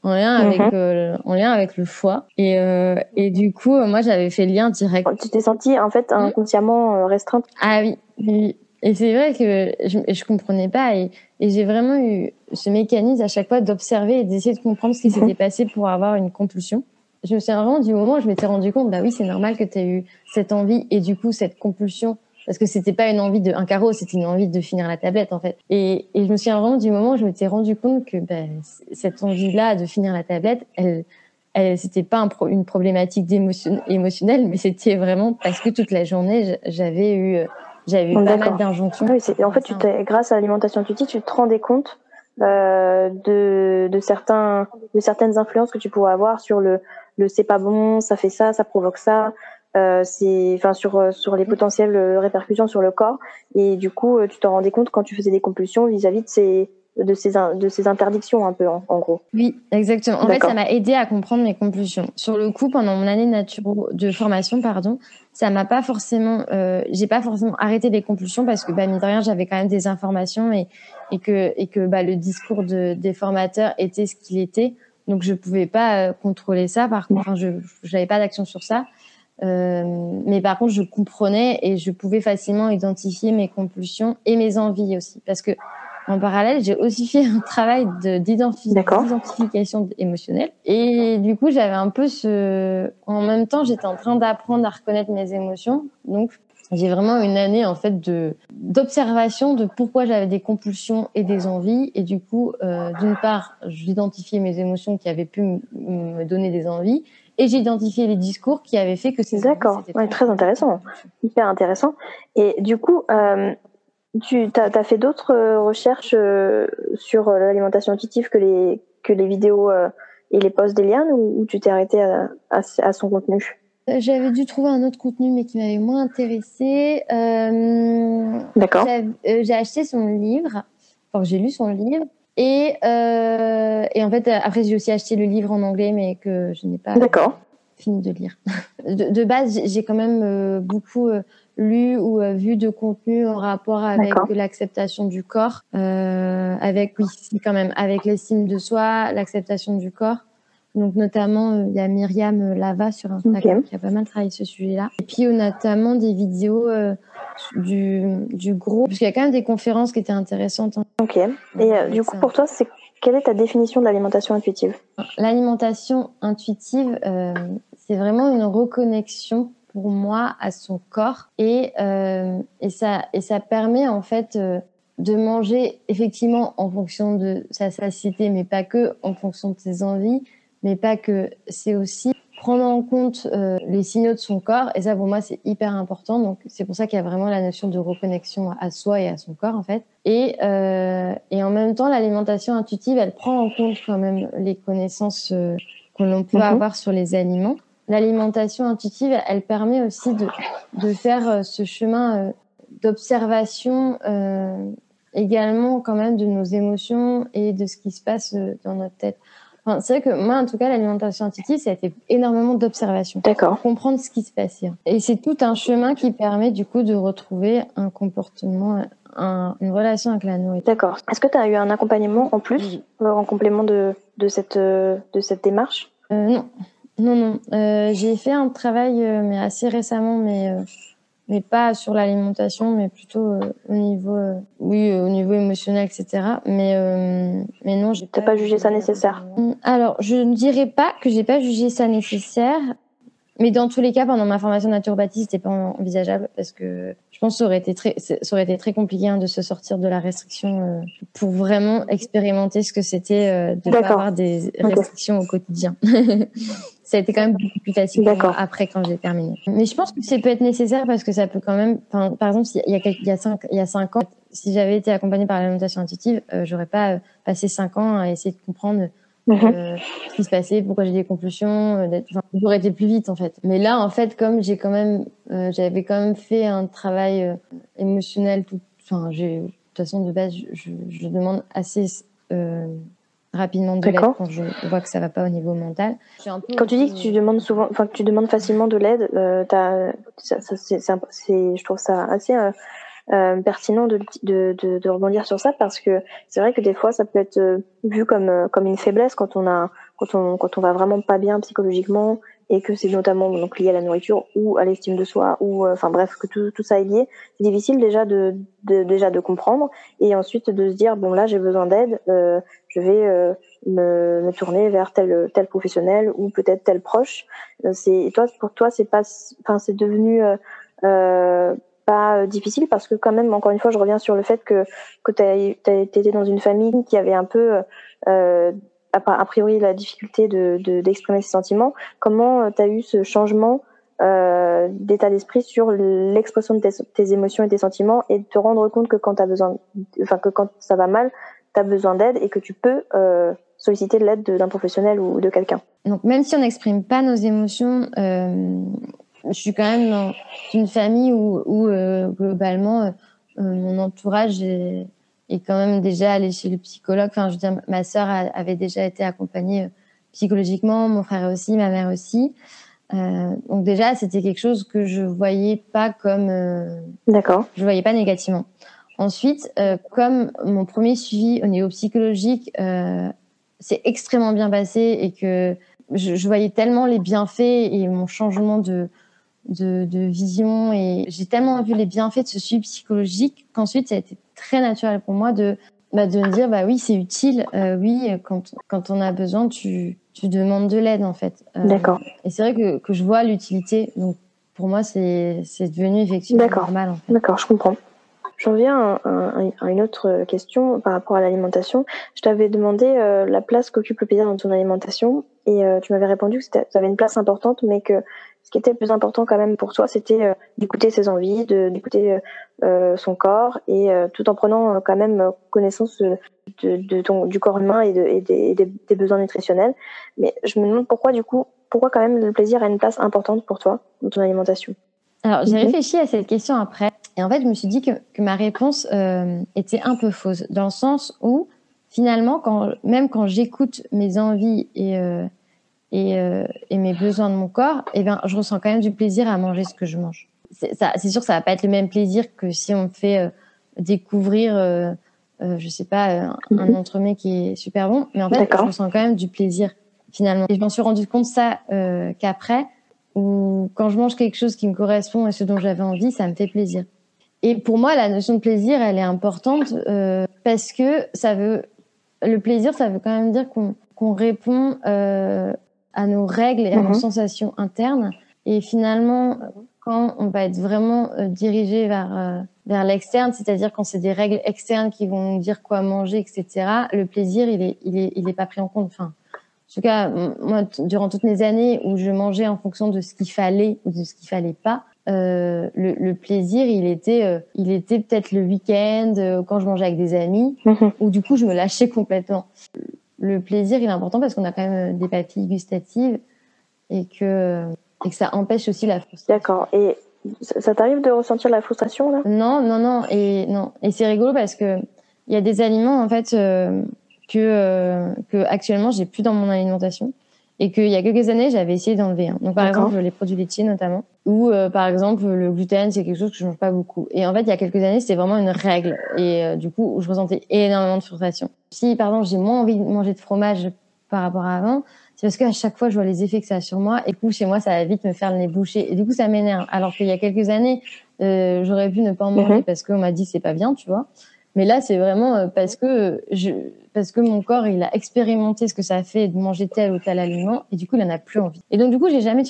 En lien avec Mhm. euh, en lien avec le foie et euh, et du coup euh, moi j'avais fait le lien direct Tu t'es sentie en fait inconsciemment euh, restreinte? ah oui, oui. Et c'est vrai que je, je comprenais pas et, et j'ai vraiment eu ce mécanisme à chaque fois d'observer et d'essayer de comprendre ce qui Mhm. s'était passé pour avoir une compulsion. Je me suis vraiment du moment où je m'étais rendu compte, bah oui, c'est normal que tu aies eu cette envie et du coup cette compulsion parce que c'était pas une envie de un carreau, c'était une envie de finir la tablette en fait. Et, et je me suis vraiment du moment où je m'étais rendu compte que c- cette envie-là de finir la tablette, elle, elle c'était pas un pro- une problématique d'émotion émotionnelle, mais c'était vraiment parce que toute la journée j'avais eu j'avais eu Oh, pas mal d'injonctions. Oui, c'est- en fait, tu grâce à l'alimentation intuitive, tu te rendais compte euh, de, de certains, de certaines influences que tu pourrais avoir sur le, le c'est pas bon, ça fait ça, ça provoque ça. Euh, c'est, enfin, sur euh, sur les potentielles euh, répercussions sur le corps. Et du coup, euh, tu te rendais compte quand tu faisais des compulsions vis-à-vis de ces de ces, de ces interdictions un peu en, gros. Oui, exactement. En fait, ça m'a aidé à comprendre mes compulsions. Sur le coup, pendant mon année naturo de formation, pardon, ça m'a pas forcément, euh, j'ai pas forcément arrêté les compulsions parce que bah mine de rien, j'avais quand même des informations et et que et que bah le discours de, des formateurs était ce qu'il était. Donc je pouvais pas euh, contrôler ça. Par contre, enfin, je n'avais pas d'action sur ça. Euh, mais par contre, je comprenais et je pouvais facilement identifier mes compulsions et mes envies aussi, parce que en parallèle, j'ai aussi fait un travail d'identification émotionnelle. Et du coup, j'avais un peu ce... En même temps, j'étais en train d'apprendre à reconnaître mes émotions. Donc, j'ai vraiment une année en fait de d'observation de pourquoi j'avais des compulsions et des envies. Et du coup, euh, d'une part, j'identifiais mes émotions qui avaient pu me donner des envies et j'ai identifié les discours qui avaient fait que c'est d'accord ouais, très intéressant hyper intéressant et du coup euh, tu as, fait d'autres euh, recherches euh, sur l'alimentation intuitive que les que les vidéos et les posts d'Eliane ou, tu t'es arrêté à, à, son contenu? J'avais dû trouver un autre contenu, mais qui m'avait moins intéressé. D'accord. J'ai acheté son livre. Enfin, j'ai lu son livre. Et, euh, et en fait, après, j'ai aussi acheté le livre en anglais, mais que je n'ai pas fini de lire. De, base, j'ai quand même euh, beaucoup euh, lu ou euh, vu de contenu en rapport avec l'acceptation du corps, euh, avec oui, quand même, avec l'estime de soi, l'acceptation du corps. Donc notamment, il y a Myriam Lava sur Instagram qui a pas mal travaillé ce sujet-là. Et puis notamment des vidéos du, du groupe, parce qu'il y a quand même des conférences qui étaient intéressantes. Ok. Et euh, du coup, pour toi, c'est quelle est ta définition de l'alimentation intuitive? L'alimentation intuitive, euh, c'est vraiment une reconnexion pour moi à son corps et euh, et ça et ça permet en fait euh, de manger effectivement en fonction de sa satiété, mais pas que en fonction de ses envies, mais pas que. C'est aussi prendre en compte euh, les signaux de son corps et ça pour moi c'est hyper important donc c'est pour ça qu'il y a vraiment la notion de reconnexion à soi et à son corps en fait et euh, et en même temps l'alimentation intuitive elle prend en compte quand même les connaissances euh, que l'on peut mhm. avoir sur les aliments l'alimentation intuitive elle permet aussi de de faire euh, ce chemin euh, d'observation également quand même de nos émotions et de ce qui se passe dans notre tête c'est vrai que moi, en tout cas, l'alimentation intuitive, ça a été énormément d'observation. D'accord. Comprendre ce qui se passe. Et c'est tout un chemin qui permet, du coup, de retrouver un comportement, une relation avec la nourriture. D'accord. Est-ce que tu as eu un accompagnement en plus, euh, en complément de, de, cette, euh, de cette démarche? Euh, Non. Non, non. Euh, j'ai fait un travail, mais assez récemment, mais mais pas sur l'alimentation, mais plutôt euh, au niveau, euh, oui, euh, au niveau émotionnel, etc. Mais mais non, j'ai pas, pas jugé ça nécessaire? Alors, je ne dirais pas que j'ai pas jugé ça nécessaire, mais dans tous les cas, pendant ma formation naturopathie, c'était pas envisageable parce que je pense que ça aurait été très, ça aurait été très compliqué hein, de se sortir de la restriction pour vraiment expérimenter ce que c'était de pas avoir des restrictions au quotidien. ça a été quand même beaucoup plus facile après quand j'ai terminé. Mais je pense que ça peut être nécessaire parce que ça peut quand même, par exemple, il y a, il y a cinq, il y a cinq ans, si j'avais été accompagnée par l'alimentation intuitive, euh, j'aurais pas euh, passé cinq ans à essayer de comprendre mhm. euh, ce qui se passait, pourquoi j'ai des compulsions, euh, j'aurais été plus vite en fait. Mais là, en fait, comme j'ai quand même, euh, j'avais quand même fait un travail émotionnel, tout, enfin, j'ai, de toute façon, de base, je, je demande assez rapidement de l'aide quand je vois que ça va pas au niveau mental. Quand tu dis que tu demandes souvent, enfin que tu demandes facilement de l'aide, euh, je trouve ça assez euh, euh, pertinent de, de, de, de, rebondir sur ça parce que c'est vrai que des fois ça peut être euh, vu comme comme une faiblesse quand on a quand on quand on va vraiment pas bien psychologiquement et que c'est notamment donc lié à la nourriture ou à l'estime de soi ou euh, enfin bref que tout, tout ça est lié c'est difficile déjà de, de, déjà de comprendre et ensuite de se dire bon là j'ai besoin d'aide euh, je vais euh, me, tourner vers tel tel professionnel ou peut-être tel proche c'est toi pour toi c'est pas enfin c'est devenu pas difficile parce que quand même encore une fois je reviens sur le fait que que tu as été dans une famille qui avait un peu euh, a priori la difficulté de d'exprimer ses sentiments. Comment euh, tu as eu ce changement euh, d'état d'esprit sur l'expression de tes, émotions et tes sentiments et de te rendre compte que quand tu besoin, enfin que quand ça va mal, tu as besoin d'aide et que tu peux euh, solliciter l'aide d'un professionnel ou de quelqu'un. Donc même si on n'exprime pas nos émotions, euh, je suis quand même dans une famille où, où euh, globalement mon entourage est est quand même déjà allé chez le psychologue. Enfin, je veux dire, ma sœur avait déjà été accompagnée psychologiquement, mon frère aussi, ma mère aussi. Euh, donc déjà, c'était quelque chose que je voyais pas comme. Euh, D'accord. Je voyais pas négativement. Ensuite, euh, comme mon premier suivi au niveau psychologique euh, s'est extrêmement bien passé et que je, je, voyais tellement les bienfaits et mon changement de, de, de vision et j'ai tellement vu les bienfaits de ce suivi psychologique qu'ensuite ça a été très naturel pour moi de bah, de me dire bah oui c'est utile. Euh, oui quand quand on a besoin tu tu demandes de l'aide en fait. Euh, d'accord. et c'est vrai que que je vois l'utilité. Donc pour moi c'est c'est devenu effectivement normal en fait. d'accord je comprends J'en viens à, une autre question par rapport à l'alimentation. Je t'avais demandé euh, la place qu'occupe le plaisir dans ton alimentation et euh, tu m'avais répondu que tu avais une place importante, mais que ce qui était le plus important quand même pour toi, c'était euh, d'écouter ses envies, d'écouter son corps et tout en prenant quand même connaissance de, de ton, du corps humain et, de, et, des, des, besoins nutritionnels. Mais je me demande pourquoi du coup, pourquoi quand même le plaisir a une place importante pour toi dans ton alimentation? Alors j'ai réfléchi à cette question après et en fait, je me suis dit que, que ma réponse euh, était un peu fausse, dans le sens où finalement, quand, même quand j'écoute mes envies et, euh, et, euh, et, mes besoins de mon corps, eh ben, je ressens quand même du plaisir à manger ce que je mange. C'est sûr, ça va pas être le même plaisir que si on me fait euh, découvrir, euh, euh, je sais pas, un, un mhm. entremets qui est super bon, mais en fait, je ressens quand même du plaisir finalement. Et je m'en suis rendu compte ça qu'après, où quand je mange quelque chose qui me correspond et ce dont j'avais envie, ça me fait plaisir. Et pour moi, la notion de plaisir, elle est importante euh, parce que ça veut le plaisir, ça veut quand même dire qu'on répond euh, à nos règles et à nos mhm. sensations internes. Et finalement, quand on va être vraiment euh, dirigé vers vers l'externe, c'est-à-dire quand c'est des règles externes qui vont nous dire quoi manger, etc. Le plaisir, il est il est il est pas pris en compte. Enfin, en tout cas, moi, durant toutes mes années où je mangeais en fonction de ce qu'il fallait ou de ce qu'il fallait pas, euh, le, le, plaisir, il était, euh, il était peut-être le week-end euh, quand je mangeais avec des amis, mhm. où du coup je me lâchais complètement. Le plaisir, il est important parce qu'on a quand même des papilles gustatives et que, et que ça empêche aussi la frustration. D'accord. Et ça t'arrive de ressentir la frustration là? Non, non, non. Et non. Et c'est rigolo parce que il y a des aliments en fait que que actuellement j'ai plus dans mon alimentation et qu'il y a quelques années, j'avais essayé d'enlever. Hein. Donc, par exemple, les produits laitiers notamment, ou euh, par exemple le gluten, c'est quelque chose que je mange pas beaucoup. Et en fait, il y a quelques années, c'était vraiment une règle, et euh, du coup, je ressentais énormément de frustration. Si, par exemple, j'ai moins envie de manger de fromage par rapport à avant, c'est parce qu'à chaque fois, je vois les effets que ça a sur moi, et du coup, chez moi, ça va vite me faire le nez bouché, et du coup, ça m'énerve. Alors qu'il y a quelques années, euh, j'aurais pu ne pas en manger mhm. parce qu'on m'a dit c'est pas bien, tu vois. Mais là, c'est vraiment euh, parce que je, parce que mon corps, il a expérimenté ce que ça fait de manger tel ou tel aliment, et du coup, il en a plus envie. Et donc, du coup, j'ai jamais,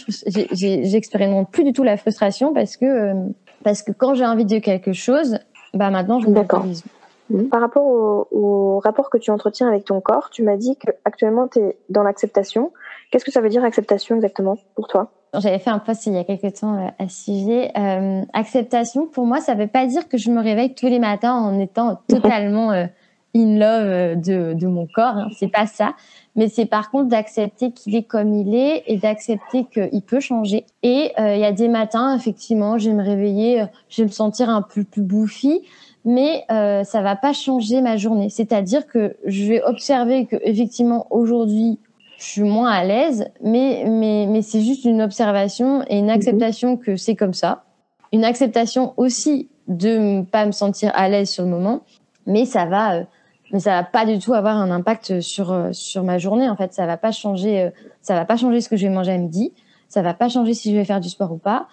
j'expérimente plus du tout la frustration parce que, euh, parce que quand j'ai envie de quelque chose, bah maintenant, je m'autorise. Mmh. Par rapport au, au, rapport que tu entretiens avec ton corps, tu m'as dit que actuellement tu es dans l'acceptation. Qu'est-ce que ça veut dire acceptation exactement pour toi? J'avais fait un post il y a quelques temps euh, à ce sujet. Euh, acceptation, pour moi, ça veut pas dire que je me réveille tous les matins en étant totalement euh, in love euh, de, de mon corps. Hein. C'est pas ça. Mais c'est par contre d'accepter qu'il est comme il est et d'accepter qu'il peut changer. Et il y a des matins, effectivement, je vais me réveiller, je vais me sentir un peu plus bouffi mais euh, ça va pas changer ma journée. C'est-à-dire que je vais observer que effectivement aujourd'hui je suis moins à l'aise, mais, mais, mais c'est juste une observation et une mhm. acceptation que c'est comme ça. Une acceptation aussi de ne pas me sentir à l'aise sur le moment, mais ça va, euh, mais ça va pas du tout avoir un impact sur euh, sur ma journée. En fait, ça va pas changer, euh, ça va pas changer ce que je vais manger à midi, ça va pas changer si je vais faire du sport ou pas.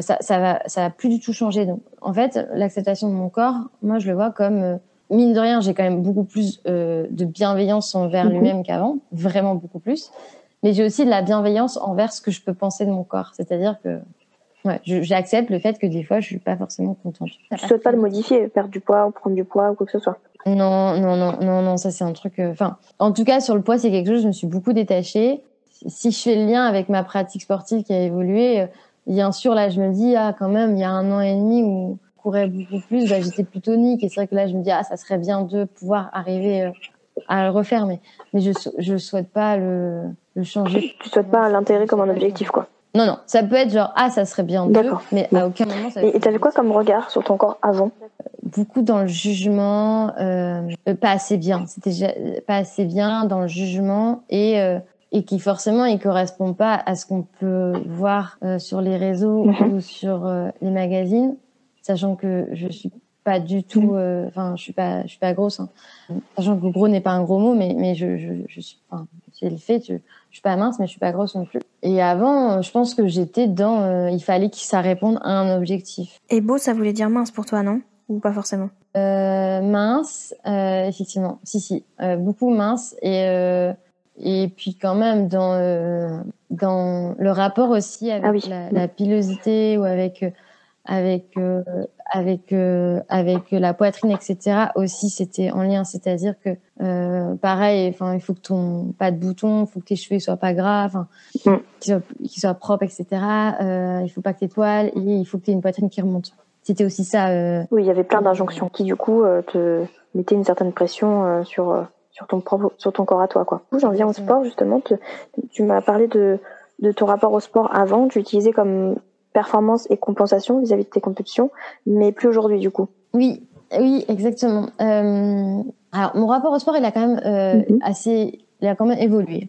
ça, ça va, ça va plus du tout changer. Donc, en fait, l'acceptation de mon corps, moi, je le vois comme mine de rien, j'ai quand même beaucoup plus euh, de bienveillance envers lui-même qu'avant, vraiment beaucoup plus. Mais j'ai aussi de la bienveillance envers ce que je peux penser de mon corps. C'est-à-dire que ouais, j'accepte le fait que des fois, je suis pas forcément contente. Tu souhaites pas le modifier, perdre du poids ou prendre du poids ou quoi que ce soit? Non, non, non, non, non, ça c'est un truc. Euh, enfin, en tout cas, sur le poids, c'est quelque chose. Je me suis beaucoup détachée. Si je fais le lien avec ma pratique sportive qui a évolué, euh, bien sûr, là, je me dis ah quand même, il y a un an et demi où courais beaucoup plus, bah, j'étais plus tonique. Et c'est vrai que là, je me dis, ah, ça serait bien de pouvoir arriver euh, à le refaire. Mais, mais je, je souhaite pas le, le changer. Tu souhaites pas l'intégrer comme un objectif, quoi. Non, non, ça peut être genre, ah, ça serait bien deux, mais à aucun moment ça Et t'avais quoi comme regard sur ton corps avant? Beaucoup dans le jugement, euh, pas assez bien. C'était pas assez bien dans le jugement et euh, et qui forcément il correspond pas à ce qu'on peut voir euh, sur les réseaux mhm. ou sur euh, les magazines, sachant que je suis pas du tout, mhm. euh, enfin je suis pas, je suis pas grosse, hein. sachant que gros n'est pas un gros mot, mais mais je je, je suis, enfin c'est le fait, je, je suis pas mince, mais je suis pas grosse non plus. Et avant, je pense que j'étais dans, il fallait que ça réponde à un objectif. Et beau, ça voulait dire mince pour toi, non? Ou pas forcément? Mince, effectivement, si si, beaucoup mince et et puis quand même dans euh, dans le rapport aussi avec ah la, la, pilosité ou avec avec euh, avec euh, avec la poitrine etc aussi c'était en lien c'est-à-dire que euh, pareil enfin il faut que ton pas de bouton il faut que tes cheveux soient pas gras enfin mm. qu'ils soient, propres etc il faut pas que tes toiles et il faut que tu aies une poitrine qui remonte c'était aussi ça oui il y avait plein d'injonctions qui du coup te mettaient une certaine pression sur sur ton propre, sur ton corps à toi, quoi. J'en viens au sport, justement. Tu, m'as parlé de, de ton rapport au sport avant. Tu utilisais comme performance et compensation vis-à-vis de tes compétitions, mais plus aujourd'hui, du coup. Oui, oui, exactement. Euh, alors, mon rapport au sport, il a quand même euh, mhm. assez, il a quand même évolué.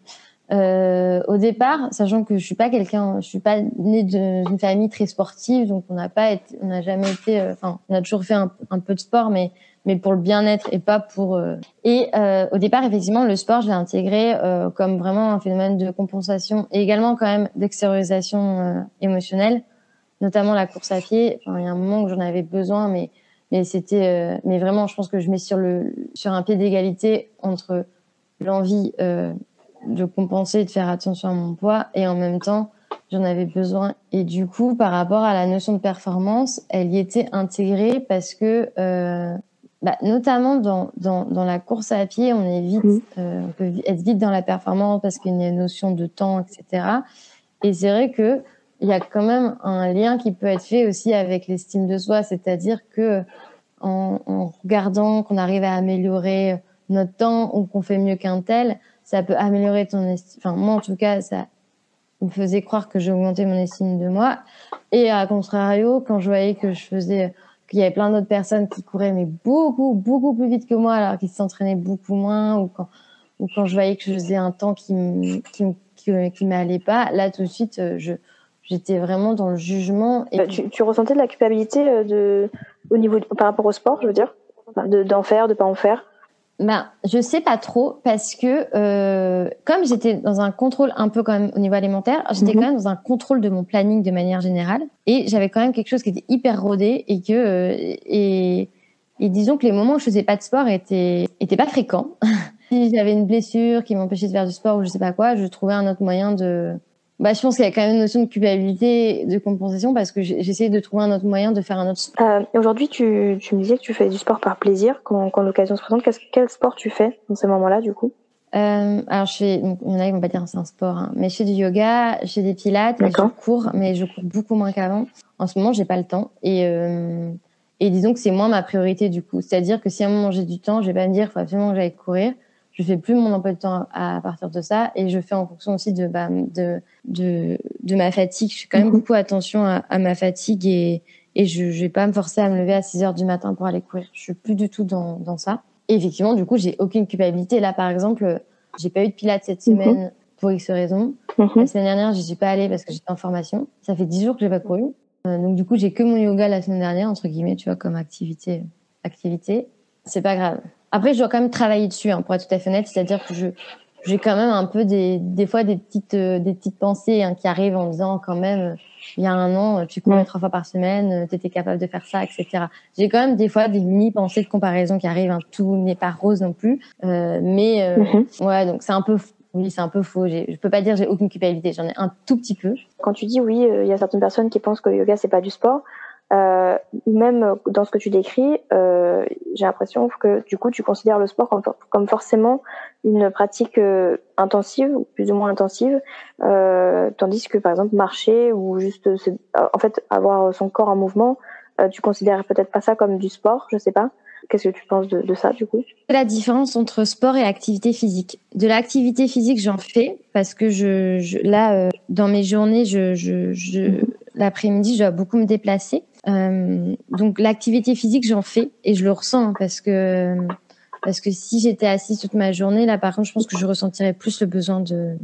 Euh, au départ, sachant que je suis pas quelqu'un, je suis pas née d'une famille très sportive, donc on n'a pas été, on n'a jamais été, euh, enfin, on a toujours fait un, un peu de sport, mais mais pour le bien-être et pas pour. Euh, et euh, au départ, effectivement, le sport, je l'ai intégré euh, comme vraiment un phénomène de compensation et également quand même d'extériorisation émotionnelle, notamment la course à pied. Enfin, il y a un moment où j'en avais besoin, mais mais c'était, mais vraiment, je pense que je mets sur le sur un pied d'égalité entre l'envie de compenser, de faire attention à mon poids et en même temps j'en avais besoin. Et du coup, par rapport à la notion de performance, elle y était intégrée parce que euh, bah, notamment dans, dans, dans, la course à pied, on est vite, euh, on peut être vite dans la performance parce qu'il y a une notion de temps, etc. Et c'est vrai que il y a quand même un lien qui peut être fait aussi avec l'estime de soi, c'est-à-dire que en, regardant qu'on arrive à améliorer notre temps ou qu'on fait mieux qu'un tel, ça peut améliorer ton estime. Enfin, moi, en tout cas, ça me faisait croire que j'augmentais mon estime de moi. Et à contrario, quand je voyais que je faisais il y avait plein d'autres personnes qui couraient mais beaucoup beaucoup plus vite que moi alors qu'ils s'entraînaient beaucoup moins ou quand ou quand je voyais que je faisais un temps qui qui qui, m'allait pas là tout de suite euh, je j'étais vraiment dans le jugement et bah, tu, tu, ressentais de la culpabilité euh, de au niveau par rapport au sport je veux dire? D'en faire de pas en faire? Ben, je sais pas trop parce que euh, comme j'étais dans un contrôle un peu quand même au niveau alimentaire, j'étais mhm. quand même dans un contrôle de mon planning de manière générale et j'avais quand même quelque chose qui était hyper rodé et que euh, et, et disons que les moments où je faisais pas de sport étaient étaient pas fréquents. si j'avais une blessure qui m'empêchait de faire du sport ou je sais pas quoi, je trouvais un autre moyen de bah, je pense qu'il y a quand même une notion de culpabilité, de compensation, parce que j'essaie de trouver un autre moyen de faire un autre sport. Euh, Aujourd'hui, tu, tu me disais que tu fais du sport par plaisir quand, quand l'occasion se présente. Quel sport tu fais dans ces moments-là, du coup? Euh, alors je fais, donc, il y en a qui vont pas dire c'est un sport, hein, mais je fais du yoga, je fais des pilates, je cours, mais je cours beaucoup moins qu'avant. En ce moment, j'ai pas le temps et euh, et disons que c'est moins ma priorité du coup. C'est-à-dire que si à un moment j'ai du temps, je vais pas me dire faut absolument que j'aille courir je fais plus mon emploi de temps à, partir de ça et je fais en fonction aussi de bah, de, de de ma fatigue. Je fais quand même mhm. beaucoup attention à, à ma fatigue et et je, je vais pas me forcer à me lever à 6 heures du matin pour aller courir. Je suis plus du tout dans dans ça. Et effectivement, du coup, j'ai aucune culpabilité. Là, par exemple, j'ai pas eu de pilates cette mhm. semaine pour X raisons. Mhm. La semaine dernière, j'y suis pas allée parce que j'étais en formation. Ça fait 10 jours que j'ai pas couru. Euh, donc du coup, j'ai que mon yoga la semaine dernière entre guillemets, tu vois, comme activité activité. C'est pas grave. Après, je dois quand même travailler dessus, hein, pour être tout à fait honnête. C'est-à-dire que je j'ai quand même un peu des des fois des petites euh, des petites pensées hein, qui arrivent en me disant quand même il y a un an tu courais trois fois par semaine, tu étais capable de faire ça, etc. J'ai quand même des fois des mini pensées de comparaison qui arrivent. Hein. Tout n'est pas rose non plus, euh, mais euh, mm-hmm. ouais donc c'est un peu oui, c'est un peu faux. Je peux pas dire j'ai aucune culpabilité. J'en ai un tout petit peu. Quand tu dis oui, il y a certaines personnes qui pensent que le yoga c'est pas du sport. Euh, même dans ce que tu décris, euh, j'ai l'impression que du coup tu considères le sport comme, comme forcément une pratique euh, intensive plus ou moins intensive, euh, tandis que par exemple marcher ou juste en fait avoir son corps en mouvement, euh, tu considères peut-être pas ça comme du sport, je sais pas. Qu'est-ce que tu penses de, de ça du coup? La différence entre sport et activité physique. De l'activité physique, j'en fais parce que je, je là euh, dans mes journées, je, je, je l'après-midi, je dois beaucoup me déplacer. Euh, donc l'activité physique, j'en fais et je le ressens hein, parce que parce que si j'étais assise toute ma journée, là par contre, je pense que je ressentirais plus le besoin de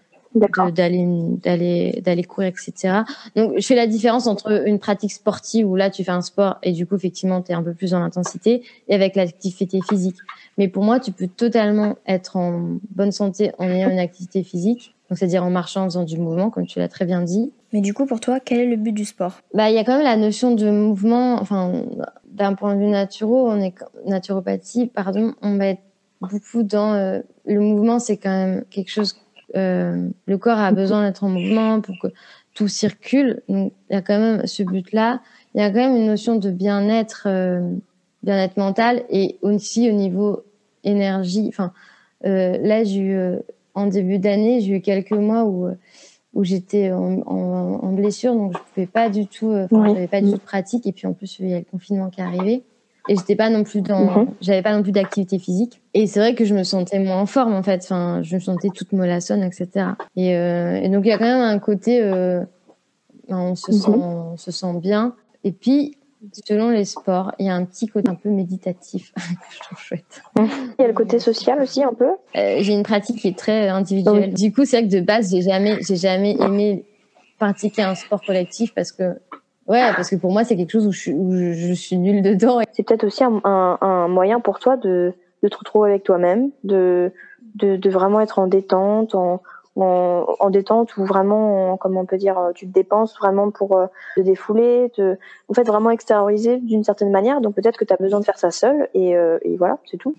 d'aller d'aller d'aller courir etc donc je fais la différence entre une pratique sportive où là tu fais un sport et du coup effectivement tu es un peu plus dans l'intensité et avec l'activité physique mais pour moi tu peux totalement être en bonne santé en ayant une activité physique donc c'est-à-dire en marchant en faisant du mouvement comme tu l'as très bien dit mais du coup pour toi quel est le but du sport? Bah il y a quand même la notion de mouvement enfin d'un point de vue naturel on est naturopathie pardon on va être beaucoup dans euh, le mouvement c'est quand même quelque chose euh, le corps a besoin d'être en mouvement pour que tout circule. Donc il y a quand même ce but-là. Il y a quand même une notion de bien-être, euh, bien-être mental et aussi au niveau énergie. Enfin, euh, là j'ai eu en début d'année, j'ai eu quelques mois où où j'étais en, en, en, blessure, donc je pouvais pas du tout, enfin, j'avais pas du tout de pratique. Et puis en plus, il y a le confinement qui est arrivé et j'étais pas non plus dans mhm. j'avais pas non plus d'activité physique et c'est vrai que je me sentais moins en forme en fait enfin je me sentais toute mollassonne etc et, euh, et donc il y a quand même un côté euh, on se sent mhm. on se sent bien et puis selon les sports il y a un petit côté un peu méditatif que je trouve chouette. Il y a le côté social aussi un peu. Euh, j'ai une pratique qui est très individuelle. Du coup c'est vrai que de base j'ai jamais j'ai jamais aimé pratiquer un sport collectif parce que Ouais, parce que pour moi, c'est quelque chose où je, où je suis nulle dedans. C'est peut-être aussi un, un, un, moyen pour toi de, de te retrouver avec toi-même, de, de, de, vraiment être en détente, en, en, en, détente ou vraiment, comment on peut dire, tu te dépenses vraiment pour euh, te défouler, te, en fait, vraiment extérioriser d'une certaine manière. Donc peut-être que tu as besoin de faire ça seul et, euh, et voilà, c'est tout.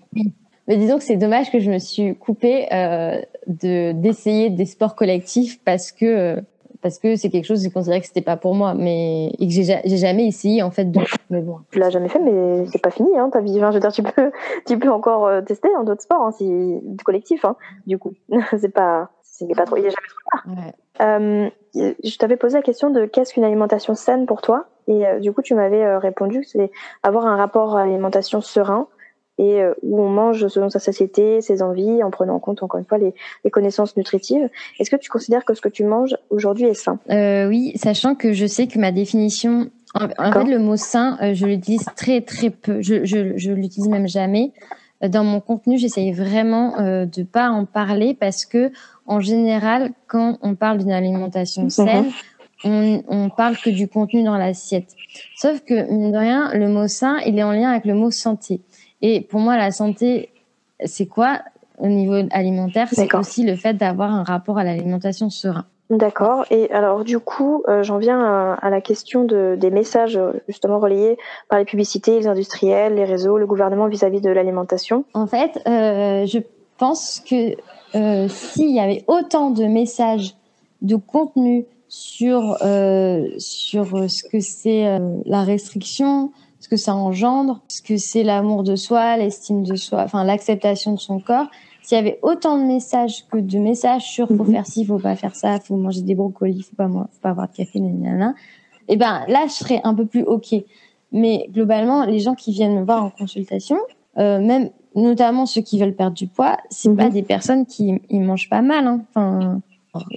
Mais disons que c'est dommage que je me suis coupée euh, de d'essayer des sports collectifs parce que euh, parce que c'est quelque chose que j'ai considéré que c'était pas pour moi, mais et que j'ai jamais essayé en fait de. Mais bon. Tu l'as jamais fait, mais c'est pas fini, hein, ta vie. Enfin, je veux dire, tu peux, tu peux encore euh, tester hein, d'autres sports, hein, si du collectif, hein, du coup. c'est pas, pas trop, il jamais trop tard. Euh, je t'avais posé la question de qu'est-ce qu'une alimentation saine pour toi, et euh, du coup, tu m'avais euh, répondu que c'est avoir un rapport à l'alimentation serein et où on mange selon sa satiété, ses envies, en prenant en compte encore une fois les, les connaissances nutritives. Est-ce que tu considères que ce que tu manges aujourd'hui est sain? Oui, sachant que je sais que ma définition, en, fait, le mot sain, je l'utilise très très peu. Je, je, je l'utilise même jamais. Dans mon contenu, j'essaye vraiment euh, de pas en parler parce que en général, quand on parle d'une alimentation mhm. saine, on, on parle que du contenu dans l'assiette. Sauf que mine de rien, le mot sain, il est en lien avec le mot santé. Et pour moi, la santé, c'est quoi au niveau alimentaire? C'est aussi le fait d'avoir un rapport à l'alimentation serein. D'accord. Et alors du coup, euh, j'en viens à, la question de, des messages justement relayés par les publicités, les industriels, les réseaux, le gouvernement vis-à-vis de l'alimentation. En fait, euh, je pense que euh, s'il y avait autant de messages, de contenu sur euh, sur ce que c'est euh, la restriction, ce que ça engendre, ce que c'est l'amour de soi, l'estime de soi, enfin l'acceptation de son corps. S'il y avait autant de messages que de messages sur faut mhm. faire ci, faut pas faire ça, faut manger des brocolis, faut pas faut pas avoir de café, nanana, et eh ben là je serais un peu plus ok. Mais globalement, les gens qui viennent me voir en consultation, euh, même notamment ceux qui veulent perdre du poids, c'est pas mhm. des personnes qui ils mangent pas mal. Hein. Enfin,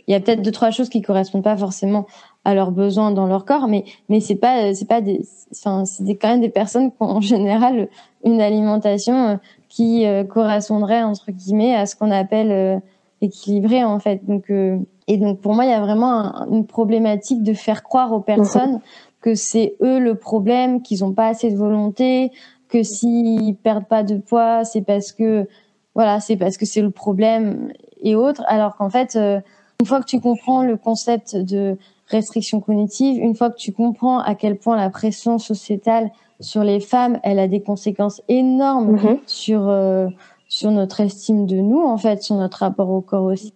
il y a peut-être deux trois choses qui correspondent pas forcément à leurs besoins dans leur corps, mais mais c'est pas c'est pas des enfin c'est quand même des personnes qui ont en général une alimentation euh, qui euh, correspondrait entre guillemets à ce qu'on appelle euh, équilibré en fait. Donc et donc pour moi il y a vraiment une problématique de faire croire aux personnes que c'est eux le problème, qu'ils ont pas assez de volonté, que s'ils perdent pas de poids c'est parce que voilà c'est parce que c'est le problème et autres, alors qu'en fait une fois que tu comprends le concept de restriction cognitive, une fois que tu comprends à quel point la pression sociétale sur les femmes, elle a des conséquences énormes mhm. sur euh, sur notre estime de nous, en fait, sur notre rapport au corps aussi.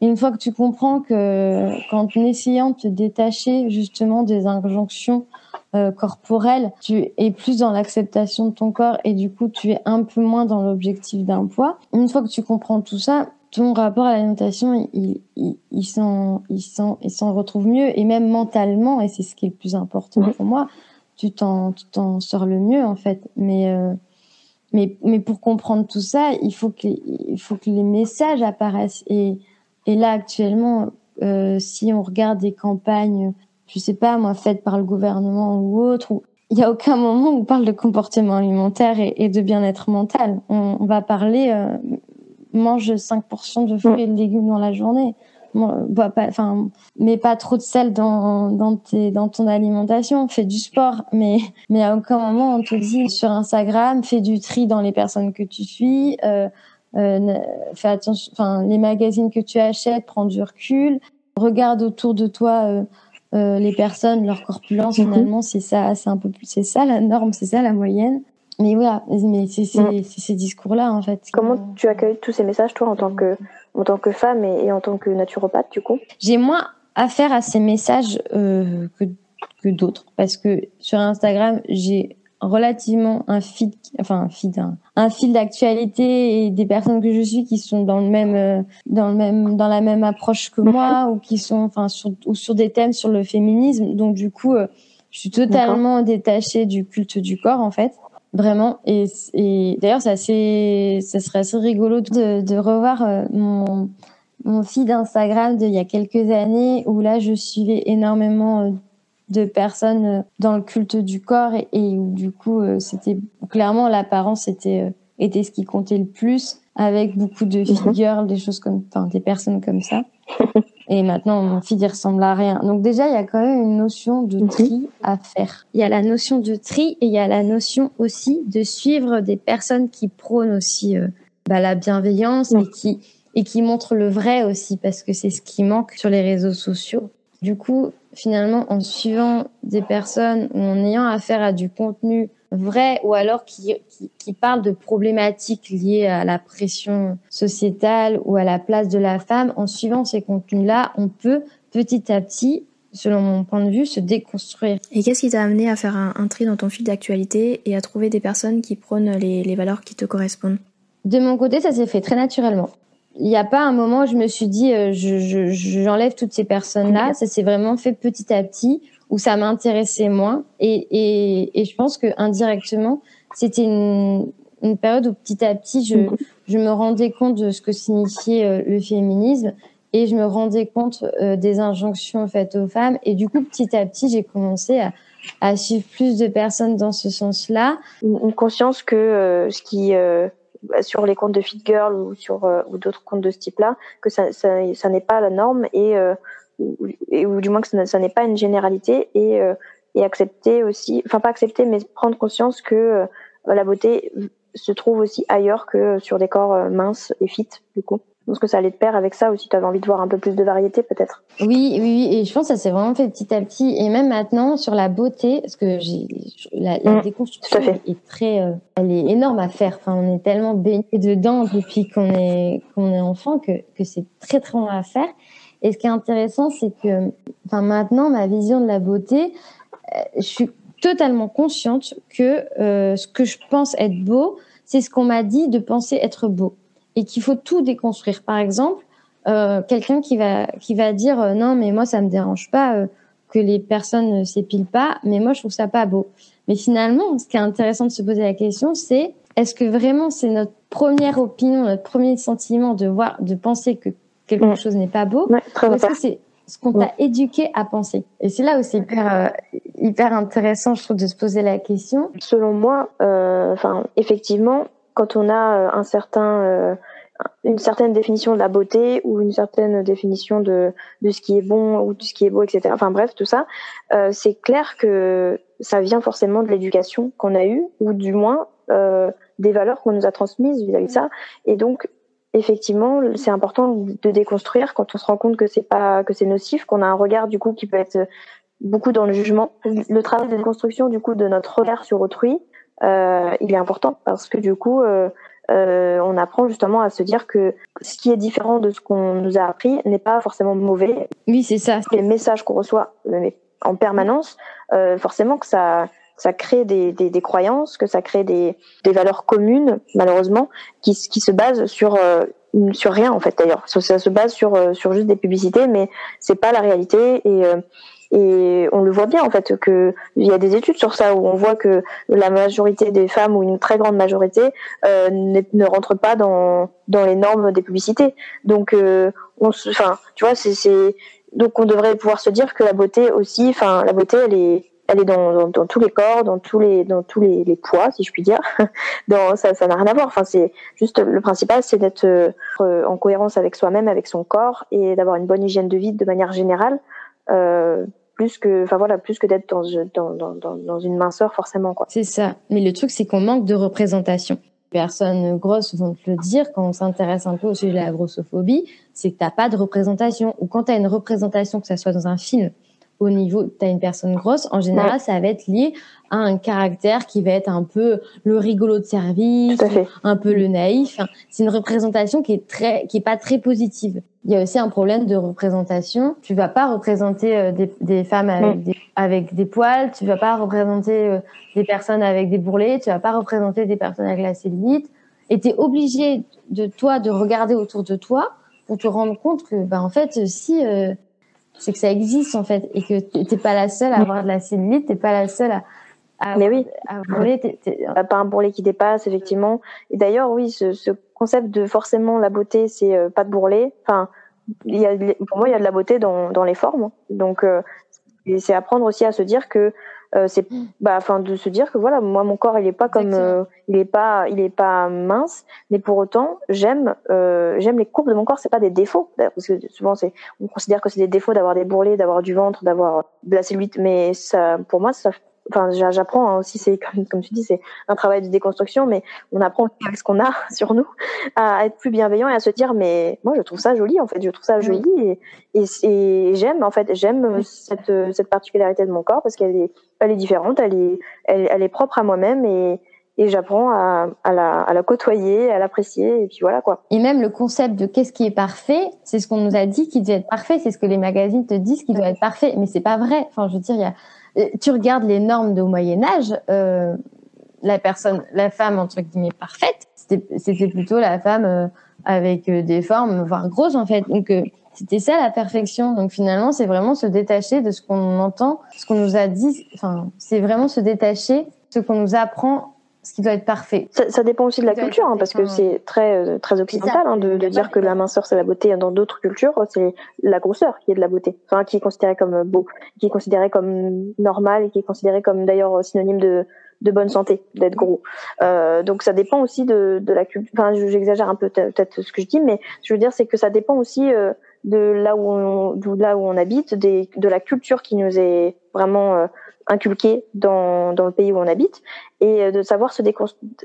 Et une fois que tu comprends que qu'en essayant de te détacher justement des injonctions euh, corporelles, tu es plus dans l'acceptation de ton corps et du coup tu es un peu moins dans l'objectif d'un poids. Une fois que tu comprends tout ça, ton rapport à l'alimentation, il, il, il s'en, retrouve mieux et même mentalement, et c'est ce qui est le plus important pour moi, tu t'en, tu t'en sors le mieux en fait. Mais, euh, Mais, mais pour comprendre tout ça, il faut que, il faut que les messages apparaissent. Et, et là, actuellement, euh, si on regarde des campagnes, je sais pas, moi, faites par le gouvernement ou autre, où il y a aucun moment où on parle de comportement alimentaire et, de bien-être mental. On, va parler, euh, mange 5% de fruits et de légumes dans la journée. Bois pas, enfin, mets pas trop de sel dans, dans, tes, dans ton alimentation, fais du sport, mais, mais à aucun moment on te dit sur Instagram, fais du tri dans les personnes que tu suis, euh, euh, fais attention, enfin, les magazines que tu achètes, prends du recul, regarde autour de toi euh, euh les personnes, leur corpulence, mhm. finalement, c'est ça, c'est un peu plus, c'est ça la norme, c'est ça la moyenne. Mais voilà, mais c'est ces discours-là, en fait. Comment tu accueilles tous ces messages, toi, en tant que, en tant que femme et, en tant que naturopathe, du coup? J'ai moins affaire à ces messages euh, que, que d'autres. Parce que sur Instagram, j'ai relativement un feed, enfin un feed, un, fil d'actualité et des personnes que je suis qui sont dans le même, euh, dans le même, dans la même approche que moi ou qui sont, enfin, sur, ou sur des thèmes sur le féminisme. Donc du coup, euh, je suis totalement détachée du culte du corps en fait. Vraiment. Et, et d'ailleurs, c'est assez, ça serait assez rigolo de, de revoir euh, mon, mon feed Instagram d'il y a quelques années où là, je suivais énormément de personnes euh, dans le culte du corps et, et où du coup, c'était clairement l'apparence était, était ce qui comptait le plus avec beaucoup de mhm. figures, des choses comme, enfin, des personnes comme ça. Et maintenant, mon fils, il ressemble à rien. Donc déjà, il y a quand même une notion de mhm. tri à faire. Il y a la notion de tri et il y a la notion aussi de suivre des personnes qui prônent aussi euh, bah, la bienveillance et qui et qui montrent le vrai aussi parce que c'est ce qui manque sur les réseaux sociaux. Du coup, finalement, en suivant des personnes ou en ayant affaire à du contenu vrai ou alors qui, qui, qui parle de problématiques liées à la pression sociétale ou à la place de la femme, en suivant ces contenus-là, on peut petit à petit selon mon point de vue, se déconstruire. Et qu'est-ce qui t'a amené à faire un, tri dans ton fil d'actualité et à trouver des personnes qui prônent les, les valeurs qui te correspondent? De mon côté, ça s'est fait très naturellement. Il n'y a pas un moment où je me suis dit, euh, je, j'enlève toutes ces personnes-là. Ça s'est vraiment fait petit à petit où ça m'intéressait moins. Et, et, et, je pense que indirectement, c'était une, une, période où petit à petit, je, je me rendais compte de ce que signifiait euh, le féminisme et je me rendais compte euh, des injonctions faites aux femmes. Et du coup, petit à petit, j'ai commencé à, à, suivre plus de personnes dans ce sens-là. Une conscience que euh, ce qui sur les comptes de Fit Girl ou sur ou d'autres comptes de ce type-là, que ça, ça, ça n'est pas la norme et ou, ou du moins que ça, n'est pas une généralité et, euh, et accepter aussi, enfin pas accepter, mais prendre conscience que euh, la beauté se trouve aussi ailleurs que sur des corps euh, minces et fit du coup. Je pense que ça allait de pair avec ça aussi. Tu avais envie de voir un peu plus de variété, peut-être. Oui, oui, et je pense que ça s'est vraiment fait petit à petit. Et même maintenant, sur la beauté, parce que j'ai la, la mmh, déconstruction est très, elle est énorme à faire. Enfin, on est tellement baigné dedans depuis qu'on est qu'on est enfant que que c'est très très long à faire. Et ce qui est intéressant, c'est que, enfin, maintenant, ma vision de la beauté, euh, je suis totalement consciente que euh, ce que je pense être beau, c'est ce qu'on m'a dit de penser être beau, et qu'il faut tout déconstruire. Par exemple, euh, quelqu'un qui va qui va dire euh, non, mais moi ça me dérange pas euh, que les personnes ne s'épilent pas, mais moi je trouve ça pas beau. Mais finalement, ce qui est intéressant de se poser la question, c'est est-ce que vraiment c'est notre première opinion, notre premier sentiment de voir, de penser que quelque chose n'est pas beau? Ouais, Est-ce que c'est ce qu'on t'a éduqué à penser Et c'est là où c'est hyper, euh, hyper intéressant, je trouve, de se poser la question. Selon moi, euh, enfin, effectivement, quand on a euh, un certain euh, une certaine définition de la beauté ou une certaine définition de, de ce qui est bon ou de ce qui est beau, etc. Enfin bref, tout ça, euh, c'est clair que ça vient forcément de l'éducation qu'on a eue ou du moins des valeurs qu'on nous a transmises vis-à-vis de ça. Et donc, effectivement, c'est important de déconstruire quand on se rend compte que c'est pas que c'est nocif, qu'on a un regard du coup qui peut être beaucoup dans le jugement. Le travail de déconstruction du coup de notre regard sur autrui, il est important parce que du coup, euh, euh, on apprend justement à se dire que ce qui est différent de ce qu'on nous a appris n'est pas forcément mauvais. Oui, c'est ça. Les messages qu'on reçoit en permanence, euh, forcément que ça ça crée des, des, des, croyances, que ça crée des, des valeurs communes, malheureusement, qui, qui se basent sur euh, sur rien en fait d'ailleurs. Ça, se base sur euh, sur juste des publicités, mais c'est pas la réalité. Et, euh, et on le voit bien en fait que il y a des études sur ça où on voit que la majorité des femmes ou une très grande majorité euh, ne, ne rentrent pas dans dans les normes des publicités. Donc euh, on enfin tu vois c'est donc on devrait pouvoir se dire que la beauté aussi enfin la beauté elle est elle est dans, dans, tous les corps, dans tous les dans tous les, les poids, si je puis dire. dans, ça ça n'a rien à voir. Enfin c'est juste le principal, c'est d'être euh, en cohérence avec soi-même, avec son corps et d'avoir une bonne hygiène de vie de manière générale. Euh, plus que enfin voilà plus que d'être dans, dans, dans, dans une minceur forcément quoi. C'est ça. Mais le truc c'est qu'on manque de représentation. Personnes grosses vont te le dire quand on s'intéresse un peu au sujet de la grossophobie c'est que t'as pas de représentation. Ou quand tu as une représentation que ça soit dans un film au niveau, tu as une personne grosse, en général, ça va être lié à un caractère qui va être un peu le rigolo de service, un peu le naïf. C'est une représentation qui est très, qui est pas très positive. Il y a aussi un problème de représentation. Tu vas pas représenter euh, des, des femmes avec, des, avec des poils, tu vas pas représenter euh, des personnes avec des bourrelets, tu vas pas représenter des personnes avec la cellulite. Et tu es obligé de toi de regarder autour de toi pour te rendre compte que, bah, en fait, si euh, c'est que ça existe en fait et que t'es pas la seule à avoir de la cellulite, t'es pas la seule à, à mais oui, à bourreler, pas un bourrelet qui dépasse effectivement. Et d'ailleurs, oui, ce, ce, concept de forcément la beauté, c'est euh, pas de bourrelet. Enfin, il y a, pour moi, il y a de la beauté dans, dans les formes. Donc, euh, c'est apprendre aussi à se dire que euh, c'est bah enfin de se dire que voilà moi mon corps il est pas comme euh, il est pas il est pas mince mais pour autant j'aime euh, j'aime les courbes de mon corps. C'est pas des défauts parce que souvent c'est on considère que c'est des défauts d'avoir des bourrelets d'avoir du ventre d'avoir de la cellulite mais ça pour moi ça enfin j'apprends hein, aussi c'est comme, comme tu dis c'est un travail de déconstruction mais on apprend avec ce qu'on a sur nous à être plus bienveillant et à se dire mais moi je trouve ça joli en fait. Je trouve ça joli et, et, j'aime en fait j'aime cette cette particularité de mon corps parce qu'elle est elle est différente elle est elle, elle est propre à moi-même et et j'apprends à, à, la, à la côtoyer, à l'apprécier, et puis voilà quoi. Et même le concept de qu'est-ce qui est parfait, c'est ce qu'on nous a dit qui doit être parfait, c'est ce que les magazines te disent qui doit être parfait, mais c'est pas vrai. Enfin, je veux dire, il y a, euh, tu regardes les normes de Moyen Âge, euh, la personne, la femme entre guillemets parfaite, c'était plutôt la femme euh, avec euh, des formes, voire grosses en fait. Donc c'était ça la perfection. Donc finalement, c'est vraiment se détacher de ce qu'on entend, ce qu'on nous a dit. Enfin, c'est vraiment se détacher ce qu'on nous apprend ce qui doit être parfait. Ça, ça dépend aussi de la culture, hein, parce que c'est très euh, très occidental hein, de, de dire que la minceur c'est la beauté. Dans d'autres cultures, c'est la grosseur qui est de la beauté, enfin qui est considérée comme beau, qui est considérée comme normal et qui est considérée comme d'ailleurs synonyme de de bonne santé, d'être gros. Euh, donc ça dépend aussi de, de la culture. Enfin, j'exagère un peu peut-être ce que je dis, mais je veux dire c'est que ça dépend aussi euh, de là où on, de là où on habite, des, de la culture qui nous est vraiment euh, inculqué dans, dans le pays où on habite et euh, de savoir se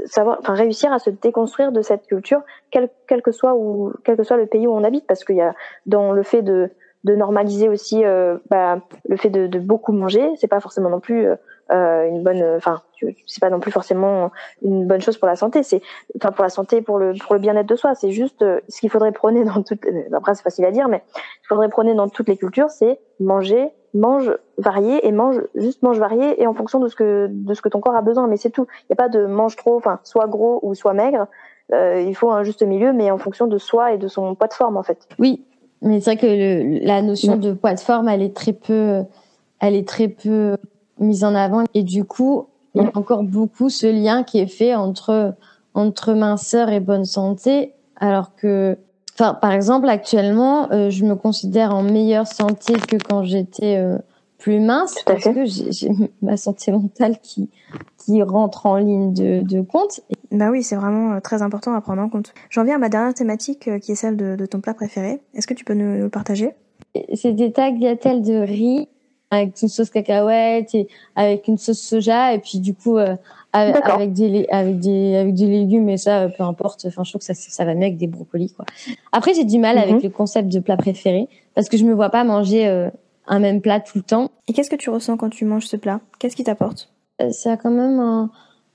savoir enfin réussir à se déconstruire de cette culture quel, quel que soit où quel que soit le pays où on habite. Parce qu'il y a dans le fait de de normaliser aussi euh, bah, le fait de, de, beaucoup manger c'est pas forcément non plus euh, euh une bonne enfin c'est pas non plus forcément une bonne chose pour la santé c'est enfin pour la santé pour le pour le bien-être de soi c'est juste ce qu'il faudrait prôner dans toutes après c'est facile à dire mais il faudrait prôner dans toutes les cultures c'est manger mange varié et mange juste mange varié et en fonction de ce que de ce que ton corps a besoin mais c'est tout. Il n'y a pas de mange trop enfin soit gros ou soit maigre euh, il faut un juste milieu mais en fonction de soi et de son poids de forme en fait. Oui mais c'est vrai que le, la notion de poids de forme elle est très peu elle est très peu mise en avant et du coup il y a encore beaucoup ce lien qui est fait entre entre minceur et bonne santé alors que Enfin, par exemple, actuellement, euh, je me considère en meilleure santé que quand j'étais euh, plus mince parce que j'ai ma santé mentale qui qui rentre en ligne de, de compte. Bah oui, c'est vraiment euh, très important à prendre en compte. J'en viens à ma dernière thématique qui est celle de, de ton plat préféré. Est-ce que tu peux nous, nous le partager? C'est des tagliatelles de riz avec une sauce cacahuète et avec une sauce soja et puis du coup avec, avec, des avec des avec des légumes et ça peu importe. Enfin je trouve que ça ça va mieux avec des brocolis quoi. Après j'ai du mal avec mhm. le concept de plat préféré parce que je me vois pas manger euh, un même plat tout le temps. Et qu'est-ce que tu ressens quand tu manges ce plat? Qu'est-ce qui t'apporte? Euh, ça a quand même un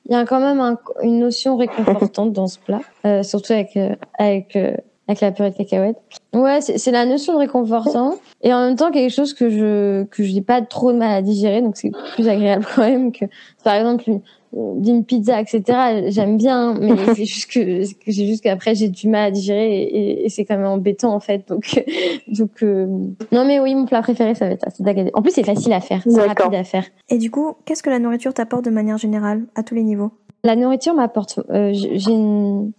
il y a quand même un, une notion réconfortante dans ce plat euh, surtout avec euh, avec euh, avec la purée de cacahuètes. Ouais, c'est la notion de réconfortant et en même temps quelque chose que je que je n'ai pas trop de mal à digérer, donc c'est plus agréable quand même que par exemple d'une pizza, etc. J'aime bien, mais c'est juste que c'est juste qu'après j'ai du mal à digérer et, c'est quand même embêtant en fait. Donc donc euh, non mais oui, mon plat préféré ça va être ça, c'est En plus c'est facile à faire, c'est rapide à faire. Et du coup, qu'est-ce que la nourriture t'apporte de manière générale à tous les niveaux? La nourriture m'apporte, euh,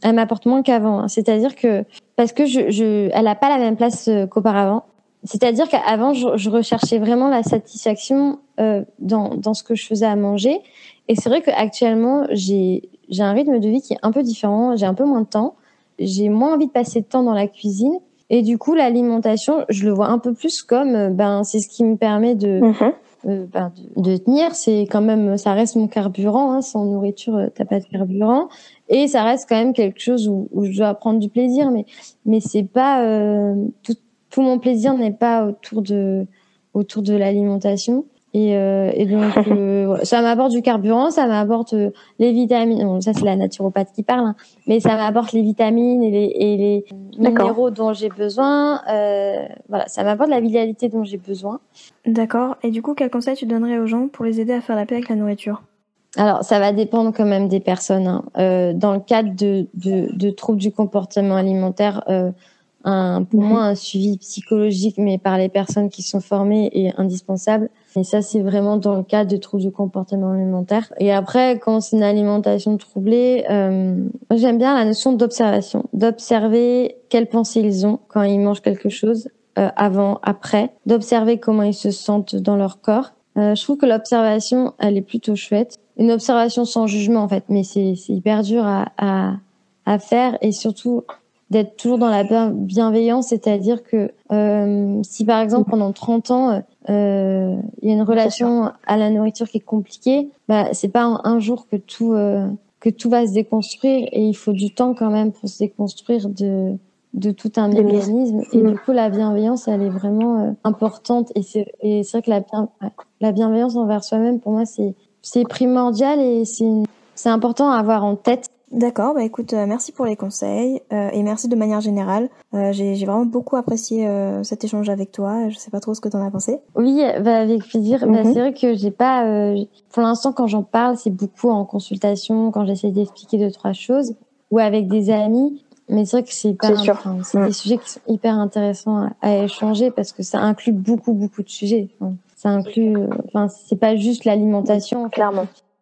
elle m'apporte moins qu'avant. Hein. C'est-à-dire que parce que je, je, elle a pas la même place euh, qu'auparavant. C'est-à-dire qu'avant, je, recherchais vraiment la satisfaction euh, dans, dans ce que je faisais à manger. Et c'est vrai qu'actuellement, j'ai j'ai un rythme de vie qui est un peu différent. J'ai un peu moins de temps. J'ai moins envie de passer de temps dans la cuisine. Et du coup, l'alimentation, je le vois un peu plus comme, euh, ben, c'est ce qui me permet de, mhm. Euh, ben, de, tenir. C'est quand même, ça reste mon carburant. Hein. Sans nourriture, t'as pas de carburant. Et ça reste quand même quelque chose où, où je dois prendre du plaisir. Mais, mais c'est pas euh, tout, tout mon plaisir n'est pas autour de autour de l'alimentation. Et, euh, et donc euh, ça m'apporte du carburant, ça m'apporte euh, les vitamines. Bon, ça c'est la naturopathe qui parle, hein. mais ça m'apporte les vitamines et les, et les minéraux dont j'ai besoin. Voilà, ça m'apporte la vitalité dont j'ai besoin. D'accord. Et du coup, quel conseil tu donnerais aux gens pour les aider à faire la paix avec la nourriture? Alors, ça va dépendre quand même des personnes. Hein. Euh, dans le cadre de, de, de, troubles du comportement alimentaire, euh, un, pour moi, un suivi psychologique, mais par les personnes qui sont formées, est indispensable. Et ça, c'est vraiment dans le cadre de troubles du comportement alimentaire. Et après, quand c'est une alimentation troublée, euh, j'aime bien la notion d'observation, d'observer quelles pensées ils ont quand ils mangent quelque chose, euh, avant, après, d'observer comment ils se sentent dans leur corps. Euh, je trouve que l'observation, elle est plutôt chouette. Une observation sans jugement, en fait, mais c'est hyper dur à, à, à faire et surtout d'être toujours dans la bienveillance, c'est-à-dire que euh, si par exemple pendant 30 ans euh, il y a une relation à la nourriture qui est compliquée, bah c'est pas un, jour que tout euh, que tout va se déconstruire et il faut du temps quand même pour se déconstruire de de tout un mécanisme. Et du coup la bienveillance elle est vraiment euh, importante et c'est et c'est vrai que la la bienveillance envers soi-même pour moi c'est c'est primordial et c'est c'est important à avoir en tête D'accord, bah écoute, euh, merci pour les conseils euh, et merci de manière générale. Euh, j'ai vraiment beaucoup apprécié cet échange avec toi. Je sais pas trop ce que tu en as pensé. Oui, bah avec plaisir. Bah, mhm. c'est vrai que j'ai pas, pour l'instant, quand j'en parle, c'est beaucoup en consultation, quand j'essaie d'expliquer deux trois choses, ou avec des amis. Mais c'est vrai que c'est hyper, c'est des sujets qui sont hyper intéressants à, échanger parce que ça inclut beaucoup beaucoup de sujets. ça inclut, enfin, c'est pas juste l'alimentation. Clairement.